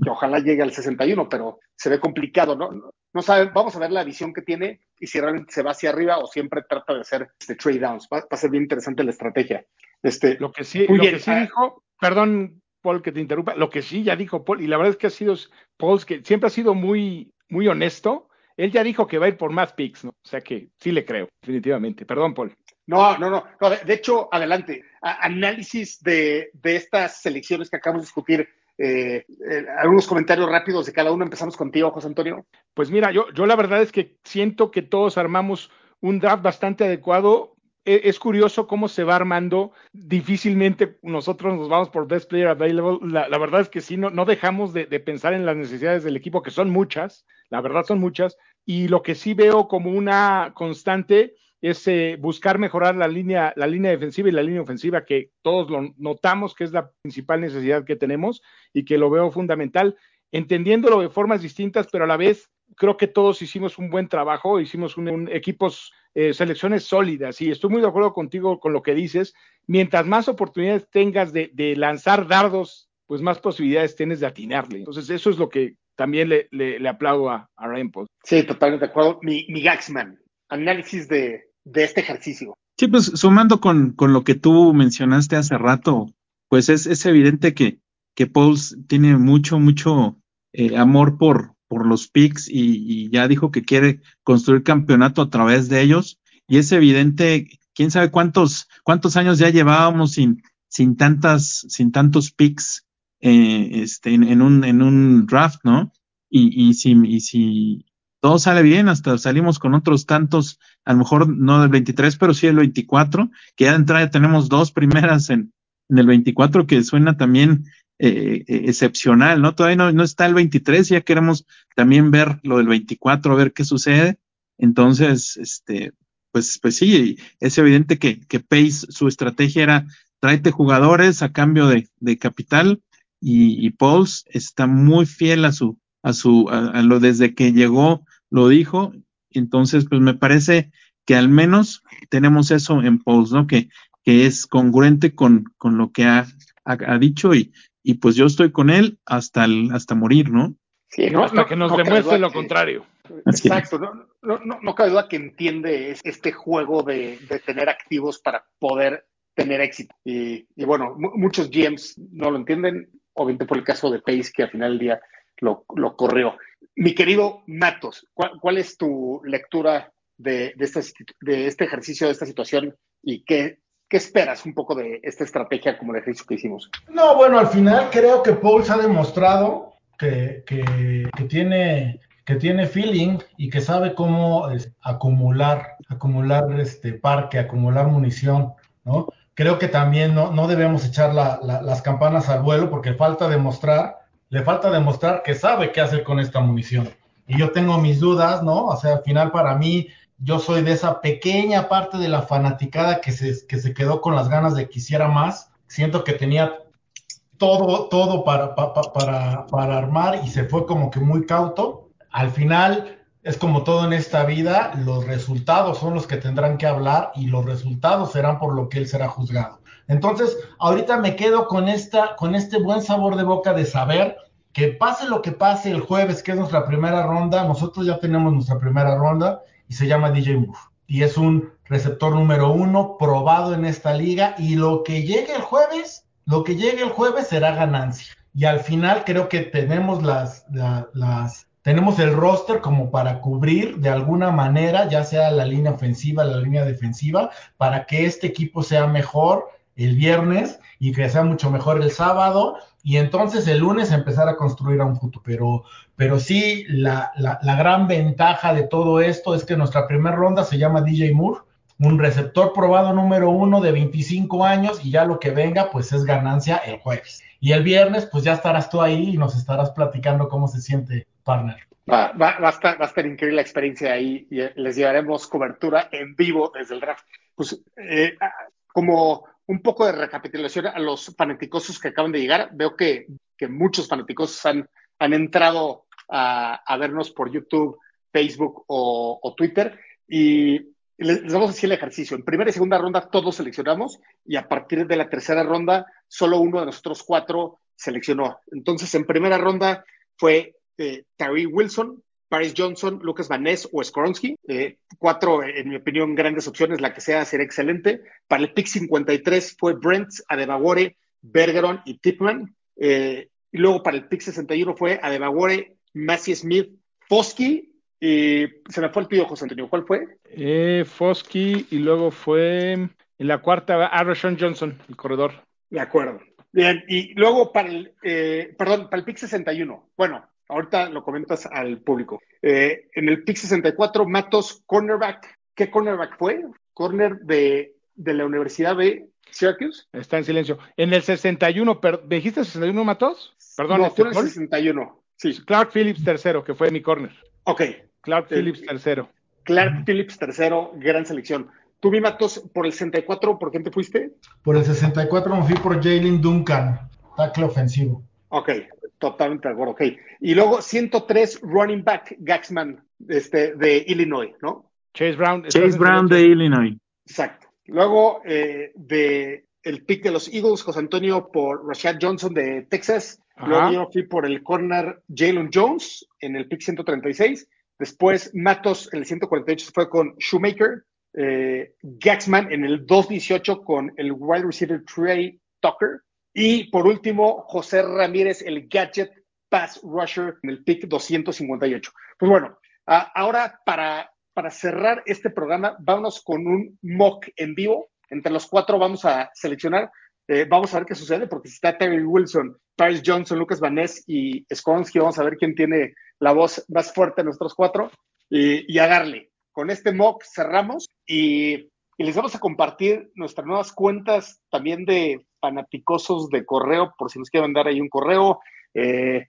ojalá llegue al 61, pero se ve complicado, ¿no? No, saben, vamos a ver la visión que tiene y si realmente se va hacia arriba o siempre trata de hacer este trade downs. Va, a ser bien interesante la estrategia. Este, lo que sí, lo que sí ah, dijo, perdón, Paul, que te interrumpa, lo que sí ya dijo Paul, y la verdad es que ha sido Paul, que siempre ha sido muy, muy honesto. Él ya dijo que va a ir por más picks, ¿no? O sea que sí le creo, definitivamente. Perdón, Paul. No, no, no. de, hecho, adelante. análisis de, estas selecciones que acabamos de discutir. Eh, eh, algunos comentarios rápidos de cada uno. Empezamos contigo, José Antonio. Pues mira, yo, yo la verdad es que siento que todos armamos un draft bastante adecuado. E, es, curioso cómo se va armando. Difícilmente nosotros nos vamos por Best Player Available. La, verdad es que sí, no, no dejamos de, de pensar en las necesidades del equipo, que son muchas. La verdad son muchas. Y lo que sí veo como una constante es eh, buscar mejorar la línea, la línea defensiva y la línea ofensiva, que todos lo notamos que es la principal necesidad que tenemos y que lo veo fundamental, entendiéndolo de formas distintas, pero a la vez creo que todos hicimos un buen trabajo, hicimos un, equipos, eh, selecciones sólidas, y estoy muy de acuerdo contigo con lo que dices. Mientras más oportunidades tengas de, lanzar dardos, pues más posibilidades tienes de atinarle. Entonces, eso es lo que también le, le, aplaudo a, a Rainbow. Sí, totalmente de acuerdo. Mi, mi Gaxman, análisis de, de este ejercicio. Sí, pues sumando con, con lo que tú mencionaste hace rato, pues es, es evidente que, que Pauls tiene mucho, mucho eh, amor por, por los picks y, ya dijo que quiere construir campeonato a través de ellos. Y es evidente, quién sabe cuántos, cuántos años ya llevábamos sin, sin tantas, sin tantos picks eh, este, en, un, en un draft, ¿no? Y, y si, y si todo sale bien, hasta salimos con otros tantos, a lo mejor no del 23, pero sí del 24, que ya de entrada tenemos dos primeras en, en el 24 que suena también eh, eh, excepcional, ¿no? Todavía no, no, está el 23, ya queremos también ver lo del 24, a ver qué sucede. Entonces, este, pues, pues sí, es evidente que, que Pace, su estrategia era tráete jugadores a cambio de, de capital y, y Pauls está muy fiel a su, a su, a lo desde que llegó lo dijo. Entonces, pues me parece que al menos tenemos eso en post, ¿no? Que, que es congruente con, con lo que ha, ha, dicho y, y pues yo estoy con él hasta, el, hasta morir, ¿no? Sí, hasta que nos demuestre lo contrario. Exacto, no, no, no, cabe duda que entiende este juego de, tener activos para poder tener éxito. Y, bueno, muchos GMs no lo entienden, obviamente por el caso de Pace, que al final del día lo, corrió. Mi querido Matos, ¿cuál, es tu lectura de, de, este, de este ejercicio, de esta situación y qué, ¿Qué esperas un poco de esta estrategia como ejercicio que hicimos? No, bueno, al final creo que Paul se ha demostrado que, tiene, que tiene feeling y que sabe cómo acumular, acumular este parque, acumular munición, ¿no? Creo que también no, no debemos echar las campanas al vuelo porque falta demostrar, le falta demostrar que sabe qué hacer con esta munición. Y yo tengo mis dudas, ¿no? O sea, al final para mí yo soy de esa pequeña parte de la fanaticada que se, que se quedó con las ganas de que hiciera más. Siento que tenía todo, todo para, para, para, armar y se fue como que muy cauto. Al final, es como todo en esta vida, los resultados son los que tendrán que hablar y los resultados serán por lo que él será juzgado. Entonces, ahorita me quedo con, esta, con este buen sabor de boca de saber que pase lo que pase el jueves, que es nuestra primera ronda, nosotros ya tenemos nuestra primera ronda y se llama DJ Moore. Y es un receptor número uno probado en esta liga y lo que llegue el jueves, lo que llegue el jueves será ganancia. Y al final creo que tenemos las, las, tenemos el roster como para cubrir de alguna manera, ya sea la línea ofensiva, la línea defensiva, para que este equipo sea mejor el viernes y que sea mucho mejor el sábado y entonces el lunes empezar a construir a un futuro. Pero, pero sí, la, la, gran ventaja de todo esto es que nuestra primera ronda se llama DJ Moore, un receptor probado número uno de 25 años y ya lo que venga pues es ganancia el jueves. Y el viernes pues ya estarás tú ahí y nos estarás platicando cómo se siente partner. Va, va, va, a estar, va, a estar, increíble la experiencia ahí y les llevaremos cobertura en vivo desde el draft. Pues eh, como un poco de recapitulación a los fanáticosos que acaban de llegar. Veo que, muchos fanáticosos han, han entrado a, vernos por YouTube, Facebook o, Twitter y les, vamos a decir el ejercicio. En primera y segunda ronda todos seleccionamos y a partir de la tercera ronda solo uno de nosotros cuatro seleccionó. Entonces en primera ronda fue eh, Terry Wilson, Paris Johnson, Lucas Van Ness o Skoronsky. Eh, cuatro, en mi opinión, grandes opciones. La que sea será excelente. Para el pick 53 fue Brent, Adebagore, Bergeron y Tipman. Eh, y luego para el pick 61 fue Adebagore, Massey Smith, Fosky. Y se me fue el tío José Antonio. ¿Cuál fue? Eh, Fosky y luego fue en la cuarta, Arreshon Johnson, el corredor. De acuerdo. Bien, y luego para el, eh, perdón, para el pick 61. Bueno, Ahorita lo comentas al público. Eh, en el pick 64, Matos, cornerback. ¿Qué cornerback fue? Corner de, de la Universidad de Syracuse. Está en silencio. En el 61, ¿me dijiste 61, Matos? Perdón, no, en el 61. Sí. Clark Phillips tercero, que fue mi corner. Ok. Clark Phillips tercero. Clark Phillips tercero, gran selección. Tú, mi Matos, por el 64, ¿por quién te fuiste? Por el 64 me fui por Jalen Duncan, tackle ofensivo. Ok, Totalmente de acuerdo, ok. Y luego 103 running back Gaxman este, de Illinois, ¿no? Chase Brown. Chase Brown de Illinois. Exacto. Luego eh, de el pick de los Eagles, José Antonio por Rashad Johnson de Texas. Luego yo fui por el corner Jalen Jones en el pick 136. Después Matos en el 148 fue con Shoemaker. Eh, Gaxman en el 218 con el wide receiver Trey Tucker. Y por último, José Ramírez, el gadget pass rusher en el pick 258. Pues bueno, ahora para, para cerrar este programa, vámonos con un mock en vivo. Entre los cuatro vamos a seleccionar, eh, vamos a ver qué sucede, porque si está Terry Wilson, Paris Johnson, Lucas Vaness y Skonsky, vamos a ver quién tiene la voz más fuerte de nuestros cuatro y, y a darle. Con este mock cerramos y les vamos a compartir nuestras nuevas cuentas también de fanaticosos de correo, por si nos quieren dar ahí un correo. Eh,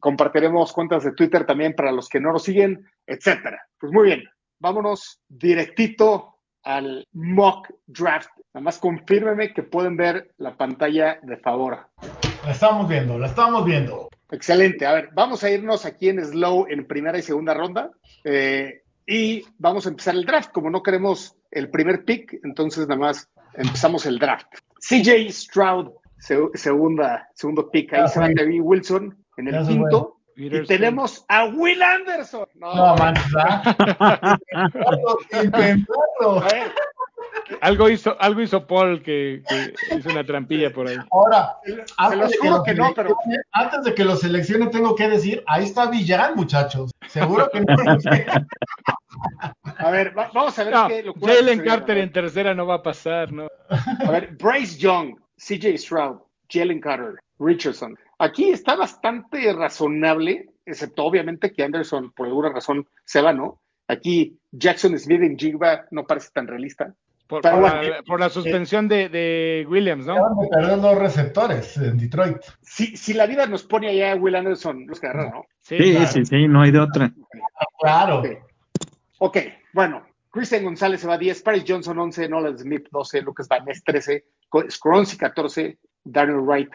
compartiremos cuentas de Twitter también para los que no nos siguen, etcétera. Pues muy bien, vámonos directito al mock draft. Nada más confírmeme que pueden ver la pantalla de favor. La estamos viendo, la estamos viendo. Excelente. A ver, vamos a irnos aquí en slow en primera y segunda ronda. Eh, y vamos a empezar el draft. Como no queremos el primer pick, entonces nada más empezamos el draft. CJ Stroud segunda, segundo pick. Ahí se va Terry Wilson en el quinto. Y tenemos a Will Anderson. No, no manches, algo hizo, algo hizo Paul que, hizo una trampilla por ahí. Ahora, se los juro que, no, pero antes de que lo seleccione tengo que decir, ahí está Villan, muchachos. Seguro que no. a ver, vamos a ver qué locura. Jalen Carter en tercera no va a pasar, ¿no? A ver, Bryce Young, CJ Stroud, Jalen Carter, Richardson. Aquí está bastante razonable, excepto obviamente que Anderson por alguna razón se va, ¿no? Aquí Jackson Smith en Jigba no parece tan realista. Por, la, suspensión de, Williams, ¿no? Perder dos receptores en Detroit. Si, si la vida nos pone allá a Will Anderson, los que ¿no? Sí, sí, sí, no hay de otra. Claro. Ok, bueno. Christian González se va a 10, Paris Johnson 11, Nolan Smith 12, Lucas Van 13, Scronsy 14, Daniel Wright.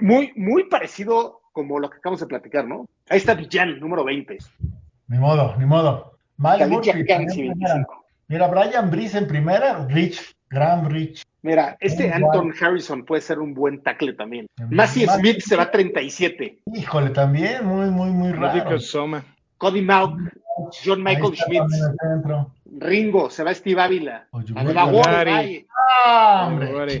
Muy, muy parecido como lo que acabamos de platicar, ¿no? Ahí está Villan, número 20. Ni modo, ni modo. Mal Mira, Brian Brice en primera, Rich, Graham Rich. Mira, este Anton Harrison puede ser un buen tackle también. Massey Smith se va a 37. Híjole, también, muy, muy, muy raro. Cody Mount, John Michael Schmidt. Ringo, se va a Steve Ávila. Ah,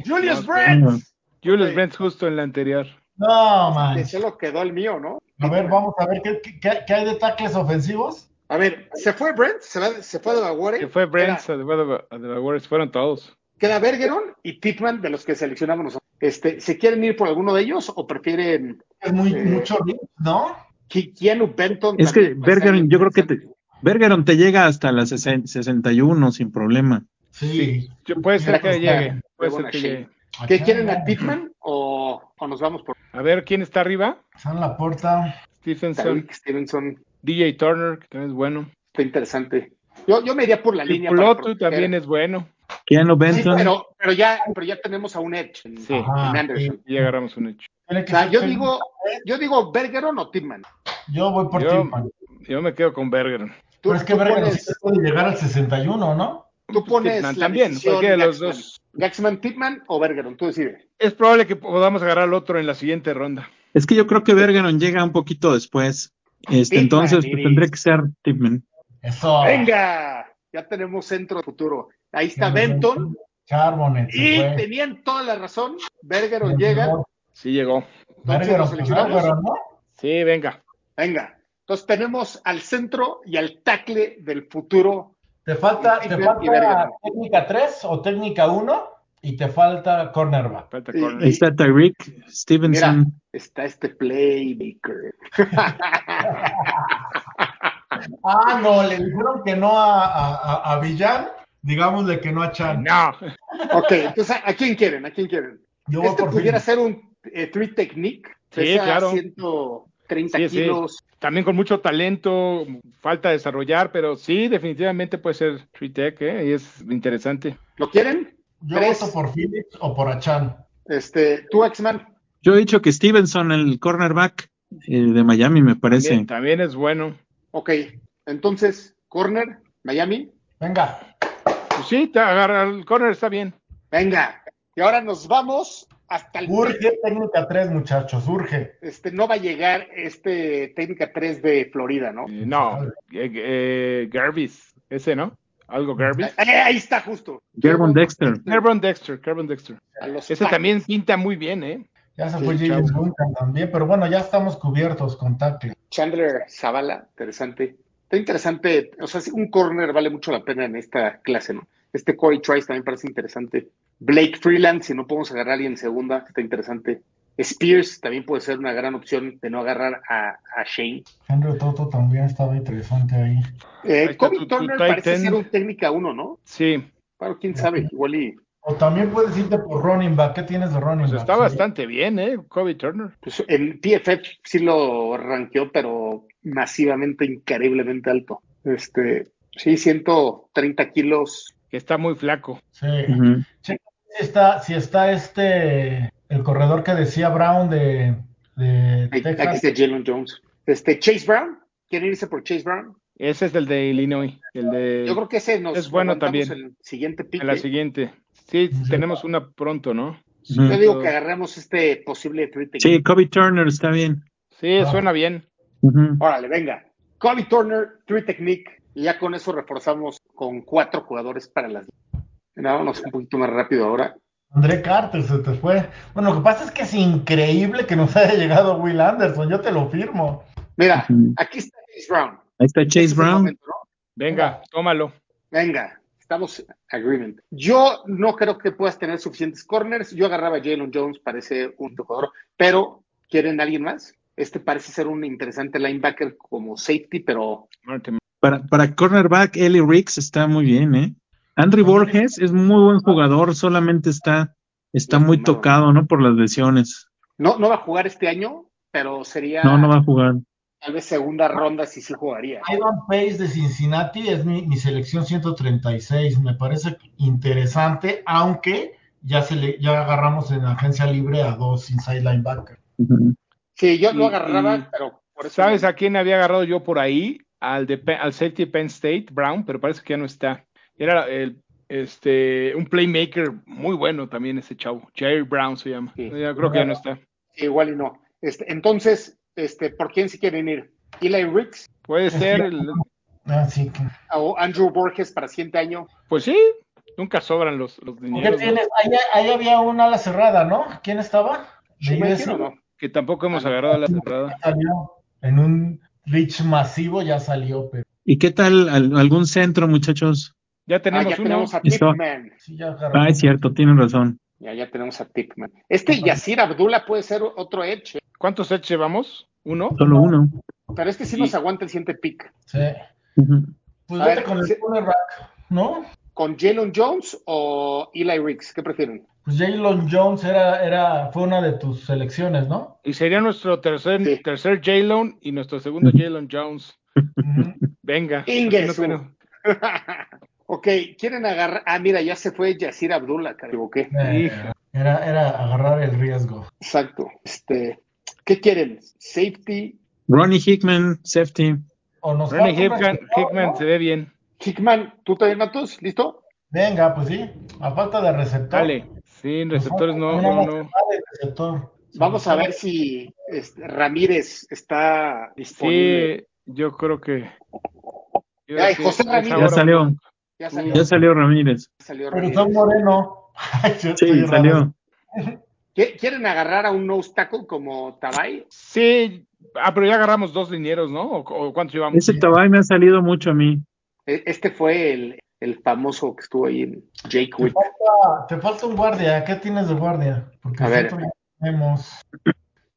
Julius Brent. Julius Brent justo en la anterior. No, man. Ese lo quedó el mío, ¿no? A ver, vamos a ver qué, qué, qué hay de tackles ofensivos. A ver, ¿se fue Brent? ¿Se, va, se fue de Baguare? Se fue Brent, se fue de Baguare, se fueron todos. Queda Bergeron y Pittman, de los que seleccionamos nosotros. Este, ¿Se quieren ir por alguno de ellos o prefieren...? Es muy, eh, mucho, ¿no? Keanu Benton. Es que Bergeron, yo creo que te, Bergeron te llega hasta las 61 sin problema. Sí. Puede ser que llegue. Puede ser que llegue. ¿Qué quieren a Pittman o, o, nos vamos por...? A ver, ¿quién está arriba? San Laporta. Stephenson. Stevenson. DJ Turner, que también es bueno. Está interesante. Yo, yo me iría por la línea. Piloto también es bueno. ¿Quién lo Sí, pero, pero, ya, pero ya tenemos a un Edge sí, Anderson. Y agarramos un Edge. O sea, yo digo, yo digo Bergeron o Tippmann. Yo voy por yo, Yo me quedo con Bergeron. Pero es que Bergeron pones, sí puede llegar al 61, ¿no? Tú pones Tippmann, también, cualquiera de los dos. Gaxman, Tippmann o Bergeron, tú decides. Es probable que podamos agarrar al otro en la siguiente ronda. Es que yo creo que Bergeron llega un poquito después. Este, entonces pues, tendría que ser Tipman. Eso. Venga, ya tenemos centro futuro. Ahí está Benton. Charbonnet. Y tenían toda la razón. Bergeron llega. Sí, llegó. Bergeron, ¿no? Sí, venga. Venga. Entonces tenemos al centro y al tackle del futuro. ¿Te falta, ¿te falta técnica 3 o técnica 1? y te falta cornerback. Falta corner. está Tyreek Stevenson. Está este playmaker. ah, no, le dijeron que no a, a, a Villan, digámosle que no a Chan. No. ok, entonces, ¿a quién quieren? ¿A quién quieren? Yo este pudiera ser un eh, three technique. Sí, claro. 130 kilos. También con mucho talento, falta desarrollar, pero sí, definitivamente puede ser three tech, ¿eh? y es interesante. ¿Lo quieren? Yo voto por Phillips o por Achan. Este, ¿tú, X-Man? Yo he dicho que Stevenson, el cornerback eh, de Miami, me parece. También, es bueno. Ok, entonces, corner, Miami. Venga. Pues sí, te agarra el corner, está bien. Venga. Y ahora nos vamos hasta el. Urge técnica 3, muchachos, urge. Este, no va a llegar este técnica 3 de Florida, ¿no? Eh, no, eh, eh Garvis, ese, ¿no? algo Garbage. Eh, ahí está justo. Gervon Dexter. Gervon Dexter, Gervon Dexter. Ese también pinta muy bien, ¿eh? Ya se fue James Duncan también, pero bueno, ya estamos cubiertos con tackle. Chandler Zavala, interesante. Está interesante, o sea, un corner vale mucho la pena en esta clase, ¿no? Este Corey Trice también parece interesante. Blake Freeland, si no podemos agarrar a alguien en segunda, está interesante. Spears también puede ser una gran opción de no agarrar a, Shane. Henry Toto también estaba interesante ahí. Eh, Kobe Turner parece ser un técnica uno, ¿no? Sí. Pero quién sabe, igual y... O también puedes irte por running back. ¿Qué tienes de running pues back? Está bastante bien, ¿eh? Kobe Turner. Pues el PFF sí lo ranqueó, pero masivamente, increíblemente alto. Este, sí, 130 kilos. Que está muy flaco. Sí. sí está, si está este el corredor que decía Brown de, de Texas. Aquí está Jalen Jones. Este, Chase Brown. ¿Quieren irse por Chase Brown? Ese es el de Illinois. El de... Yo creo que ese nos es bueno también. El siguiente pick. En la siguiente. Sí, tenemos una pronto, ¿no? Yo digo que agarremos este posible tweet. Sí, Kobe Turner está bien. Sí, ah. suena bien. Órale, venga. Kobe Turner, Three Technique, y ya con eso reforzamos con cuatro jugadores para las. Vámonos un poquito más rápido ahora. André Carter se te fue. Bueno, lo que pasa es que es increíble que nos haya llegado Will Anderson, yo te lo firmo. Mira, aquí está Chase Brown. Ahí está Chase este Brown. Venga, tómalo. Venga, estamos agreement. Yo no creo que puedas tener suficientes corners. Yo agarraba a Jalen Jones, parece un jugador, pero ¿quieren alguien más? Este parece ser un interesante linebacker como safety, pero. Para, para cornerback, Eli Ricks está muy bien, ¿eh? Andrew Borges es muy buen jugador, solamente está, está muy tocado, ¿no? Por las lesiones. No, no va a jugar este año, pero sería. No, no va a jugar. Tal vez segunda ronda si sí jugaría. Ivan Pace de Cincinnati es mi, mi, selección 136. Me parece interesante, aunque ya se le, ya agarramos en agencia libre a dos inside linebackers. Sí, yo lo agarraba, pero por eso ¿Sabes a quién había agarrado yo por ahí? Al, de, al safety Penn State, Brown, pero parece que ya no está. Era el, este, un playmaker muy bueno también ese chavo. Jerry Brown se llama. Ya creo que ya no está. igual y no. Este, entonces, este, ¿por quién si quieren ir? Eli Ricks. Puede ser. Ah, sí. O Andrew Borges para siguiente año. Pues sí, nunca sobran los, los dineros. Ahí, había una ala cerrada, ¿no? ¿Quién estaba? no? Que tampoco hemos agarrado a la cerrada. En un reach masivo ya salió, pero. ¿Y qué tal algún centro, muchachos? Ya tenemos, ah, ya tenemos a Tipman. ah, es cierto, tienen razón. Ya, ya tenemos a Tipman. Este Yacir Abdullah puede ser otro Edge. ¿Cuántos Edge llevamos? ¿Uno? Solo uno. Pero este sí, nos aguanta el siguiente pick. Sí. Pues vete con el cornerback, ¿no? ¿Con Jalen Jones o Eli Riggs? ¿Qué prefieren? Pues Jalen Jones era, era, fue una de tus selecciones, ¿no? Y sería nuestro tercer, tercer Jalen y nuestro segundo Jalen Jones. Venga. Ingesu. Ok, quieren agarrar. Ah, mira, ya se fue Yacir Abdullah, que equivoqué. Eh, era, era agarrar el riesgo. Exacto. Este, ¿Qué quieren? ¿Safety? Ronnie Hickman, safety. Ronnie Hickman, Hickman se ve bien. Hickman, ¿tú también, Matos? ¿Listo? Venga, pues sí. A falta de receptor. Dale. Sí, receptores no, no, no. Vamos a ver si este, Ramírez está disponible. Sí, yo creo que. Ay, José Ramírez. Ya salió. Ya salió, Ramírez. Pero son moreno. sí, salió. ¿Quieren agarrar a un nose tackle como Tabay? Sí, ah, pero ya agarramos dos linieros, ¿no? ¿O, cuántos llevamos? Ese Tabay me ha salido mucho a mí. E, este fue el, el famoso que estuvo ahí en Jake Witt. Te, falta, un guardia. ¿Qué tienes de guardia? Porque a ver. Tenemos...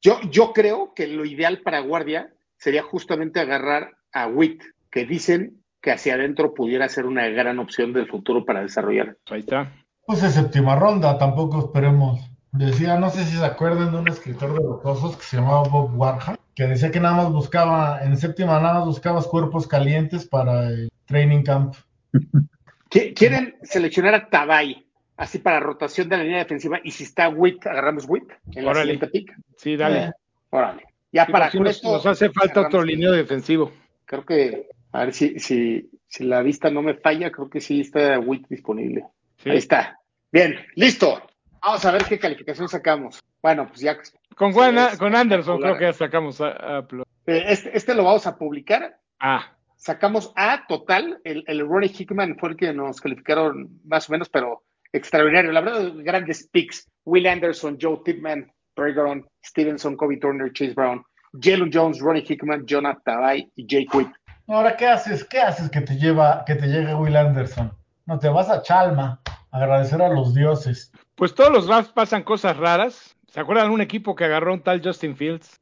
Yo, yo creo que lo ideal para guardia sería justamente agarrar a Witt, que dicen que hacia adentro pudiera ser una gran opción del futuro para desarrollar. Ahí está. Pues es séptima ronda, tampoco esperemos. Decía, no sé si se acuerdan de un escritor de los osos que se llamaba Bob Warham, que decía que nada más buscaba, en séptima nada más buscabas cuerpos calientes para el training camp. ¿Quieren seleccionar a Tabay? Así para rotación de la línea defensiva. Y si está Witt, agarramos Witt en la siguiente pick. Sí, dale. Eh, órale. Ya para nos, hace falta otro línea defensivo. Creo que a ver si, si, si la vista no me falla, creo que sí está WIT disponible. Ahí está. Bien, listo. Vamos a ver qué calificación sacamos. Bueno, pues ya. Con, con Anderson creo que ya sacamos a, eh, este, este, lo vamos a publicar. Ah. Sacamos A total. El, el Ronnie Hickman fue el que nos calificaron más o menos, pero extraordinario. La verdad, grandes picks. Will Anderson, Joe Tipman, Bergeron, Stevenson, Kobe Turner, Chase Brown, Jalen Jones, Ronnie Hickman, Jonathan Tabay y Jake Witt. Ahora, ¿qué haces? ¿Qué haces que te lleva, que te llegue Will Anderson? No te vas a Chalma agradecer a los dioses. Pues todos los drafts pasan cosas raras. ¿Se acuerdan de un equipo que agarró un tal Justin Fields?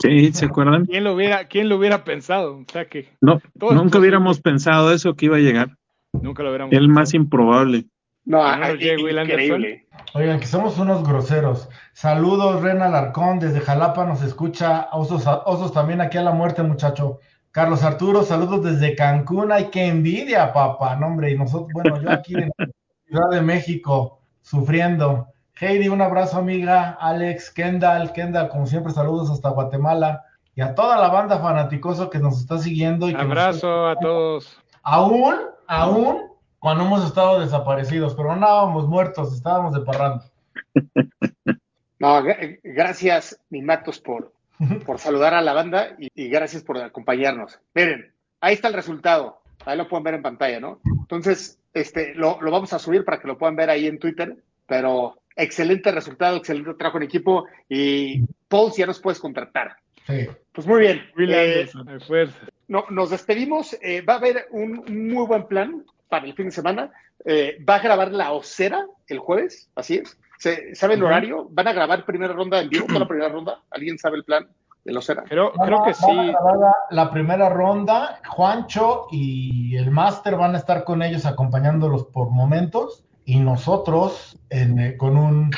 Sí, ¿se acuerdan? ¿Quién lo hubiera, quién lo hubiera pensado? O sea que no, nunca hubiéramos pensado eso que iba a llegar. Nunca lo hubiéramos. El más improbable. No, no Will increíble. Oigan, que somos unos groseros. Saludos, Rena Larcón, desde Jalapa nos escucha. Osos, osos también aquí a la muerte, muchacho. Carlos Arturo, saludos desde Cancún. Ay, qué envidia, papá. No, hombre, y nosotros, bueno, yo aquí en Ciudad de México, sufriendo. Heidi, un abrazo, amiga. Alex, Kendall, Kendall, como siempre, saludos hasta Guatemala. Y a toda la banda fanaticoso que nos está siguiendo. Y abrazo a todos. Aún, aún, cuando hemos estado desaparecidos, pero no estábamos muertos, estábamos de parrando. No, gracias, mi Matos, por, por saludar a la banda y, gracias por acompañarnos. Miren, ahí está el resultado. Ahí lo pueden ver en pantalla, ¿no? Entonces, este, lo, lo vamos a subir para que lo puedan ver ahí en Twitter, pero excelente resultado, excelente trabajo en equipo y Paul, ya nos puedes contratar. Sí. Pues muy bien. Eh, no, nos despedimos. Eh, va a haber un muy buen plan para el fin de semana. Eh, va a grabar la Osera el jueves, así es. ¿Sabe el horario? ¿Van a grabar primera ronda en vivo toda la primera ronda? ¿Alguien sabe el plan de la Osera? Creo, creo que sí. La, la, primera ronda, Juancho y el máster van a estar con ellos acompañándolos por momentos y nosotros eh, con un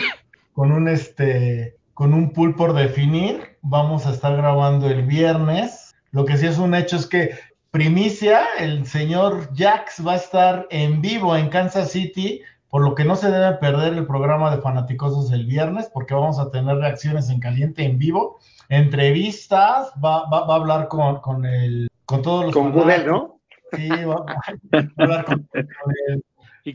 con un este con un pool por definir vamos a estar grabando el viernes. Lo que sí es un hecho es que primicia, el señor Jax va a estar en vivo en Kansas City, por lo que no se debe perder el programa de Fanaticosos el viernes, porque vamos a tener reacciones en caliente en vivo, entrevistas, va, va, va a hablar con, con, el, con todos los... Con Google, ¿no? Sí, va, a hablar con, el,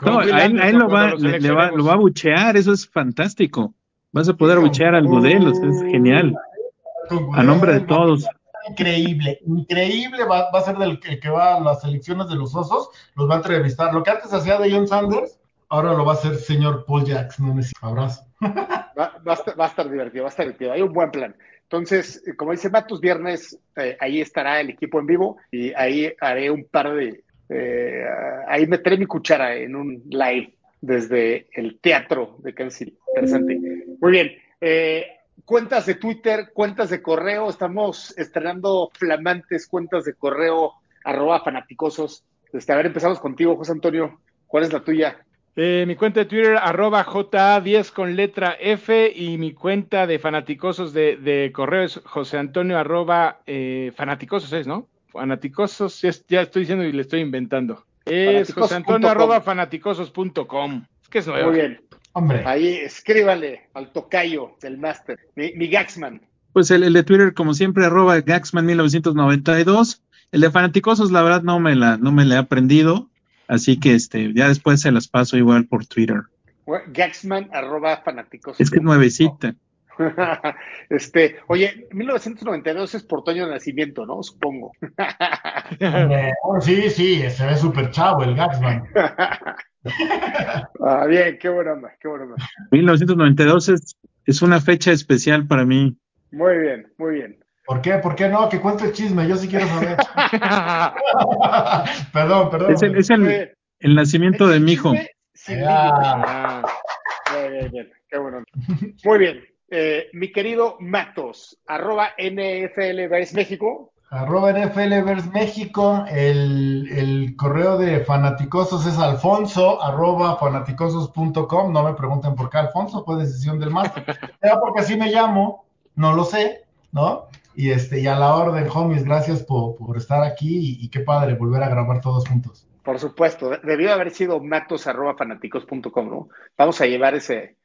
no, a él, lo, va, le, va, lo va a buchear, eso es fantástico. Vas a poder buchear al Budel, es genial. A nombre de todos increíble, increíble va, a ser del que, va a las elecciones de los osos, los va a entrevistar. Lo que antes hacía de John Sanders, ahora lo va a hacer señor Paul Jackson. Un abrazo. Va, va, a estar, divertido, va a estar divertido. Hay un buen plan. Entonces, como dice Matos, viernes eh, ahí estará el equipo en vivo y ahí haré un par de. Eh, ahí meteré mi cuchara en un live desde el teatro de Kansas Interesante. Muy bien. Eh, cuentas de Twitter, cuentas de correo, estamos estrenando flamantes cuentas de correo, arroba fanaticosos. Este, a ver, empezamos contigo, José Antonio. ¿Cuál es la tuya? Eh, mi cuenta de Twitter, arroba JA10 con letra F, y mi cuenta de fanaticosos de, correo es José Antonio arroba eh, fanaticosos es, ¿no? Fanaticosos, ya estoy diciendo y le estoy inventando. Es José Antonio arroba fanaticosos.com. Es que es nuevo. Muy bien. Ahí escríbale al tocayo del máster, mi, Gaxman. Pues el, de Twitter, como siempre, arroba Gaxman1992. El de Fanaticosos, la verdad, no me la, no me la he aprendido. Así que este, ya después se las paso igual por Twitter. Gaxman arroba fanaticosos. Es que es nuevecita. este, oye, 1992 es por Toño de Nacimiento, ¿no? Supongo. sí, sí, se ve súper chavo el Gaxman. ah, bien, qué buena onda, qué buena onda. 1992 es, es una fecha especial para mí. Muy bien, muy bien. ¿Por qué? ¿Por qué no? Que cuente el chisme, yo sí quiero saber. perdón, perdón. Es el, es el, el nacimiento de mi hijo. Ah. Bien, bien, qué bueno. Muy bien. Eh, mi querido Matos, arroba NFL México. Arroba NFL México, el, el, correo de fanaticosos es alfonso arroba fanaticosos.com, no me pregunten por qué Alfonso, fue decisión del máster, ya porque así me llamo, no lo sé, ¿no? Y este, y a la orden, homies, gracias por, por estar aquí y, qué padre volver a grabar todos juntos. Por supuesto, debió haber sido matos arroba fanáticos.com, ¿no? Vamos a llevar ese,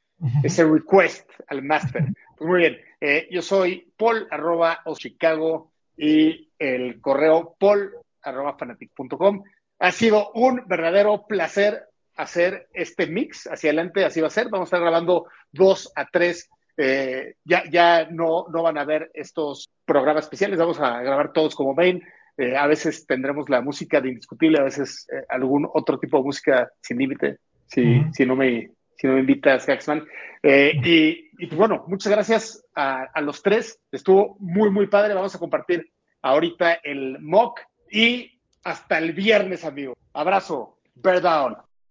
ese request al máster. Pues muy bien, eh, yo soy Paul arroba o Chicago y el correo paul.fanatic.com. Ha sido un verdadero placer hacer este mix hacia adelante, así va a ser. Vamos a estar grabando dos a tres. Eh, ya ya no, no van a ver estos programas especiales, vamos a grabar todos como main. Eh, a veces tendremos la música de indiscutible, a veces eh, algún otro tipo de música sin límite, si, si, no me, si no me invitas, Gaxman. y, y pues bueno, muchas gracias a, los tres. Estuvo muy, muy padre. Vamos a compartir ahorita el mock y hasta el viernes, amigo. Abrazo. Bear down.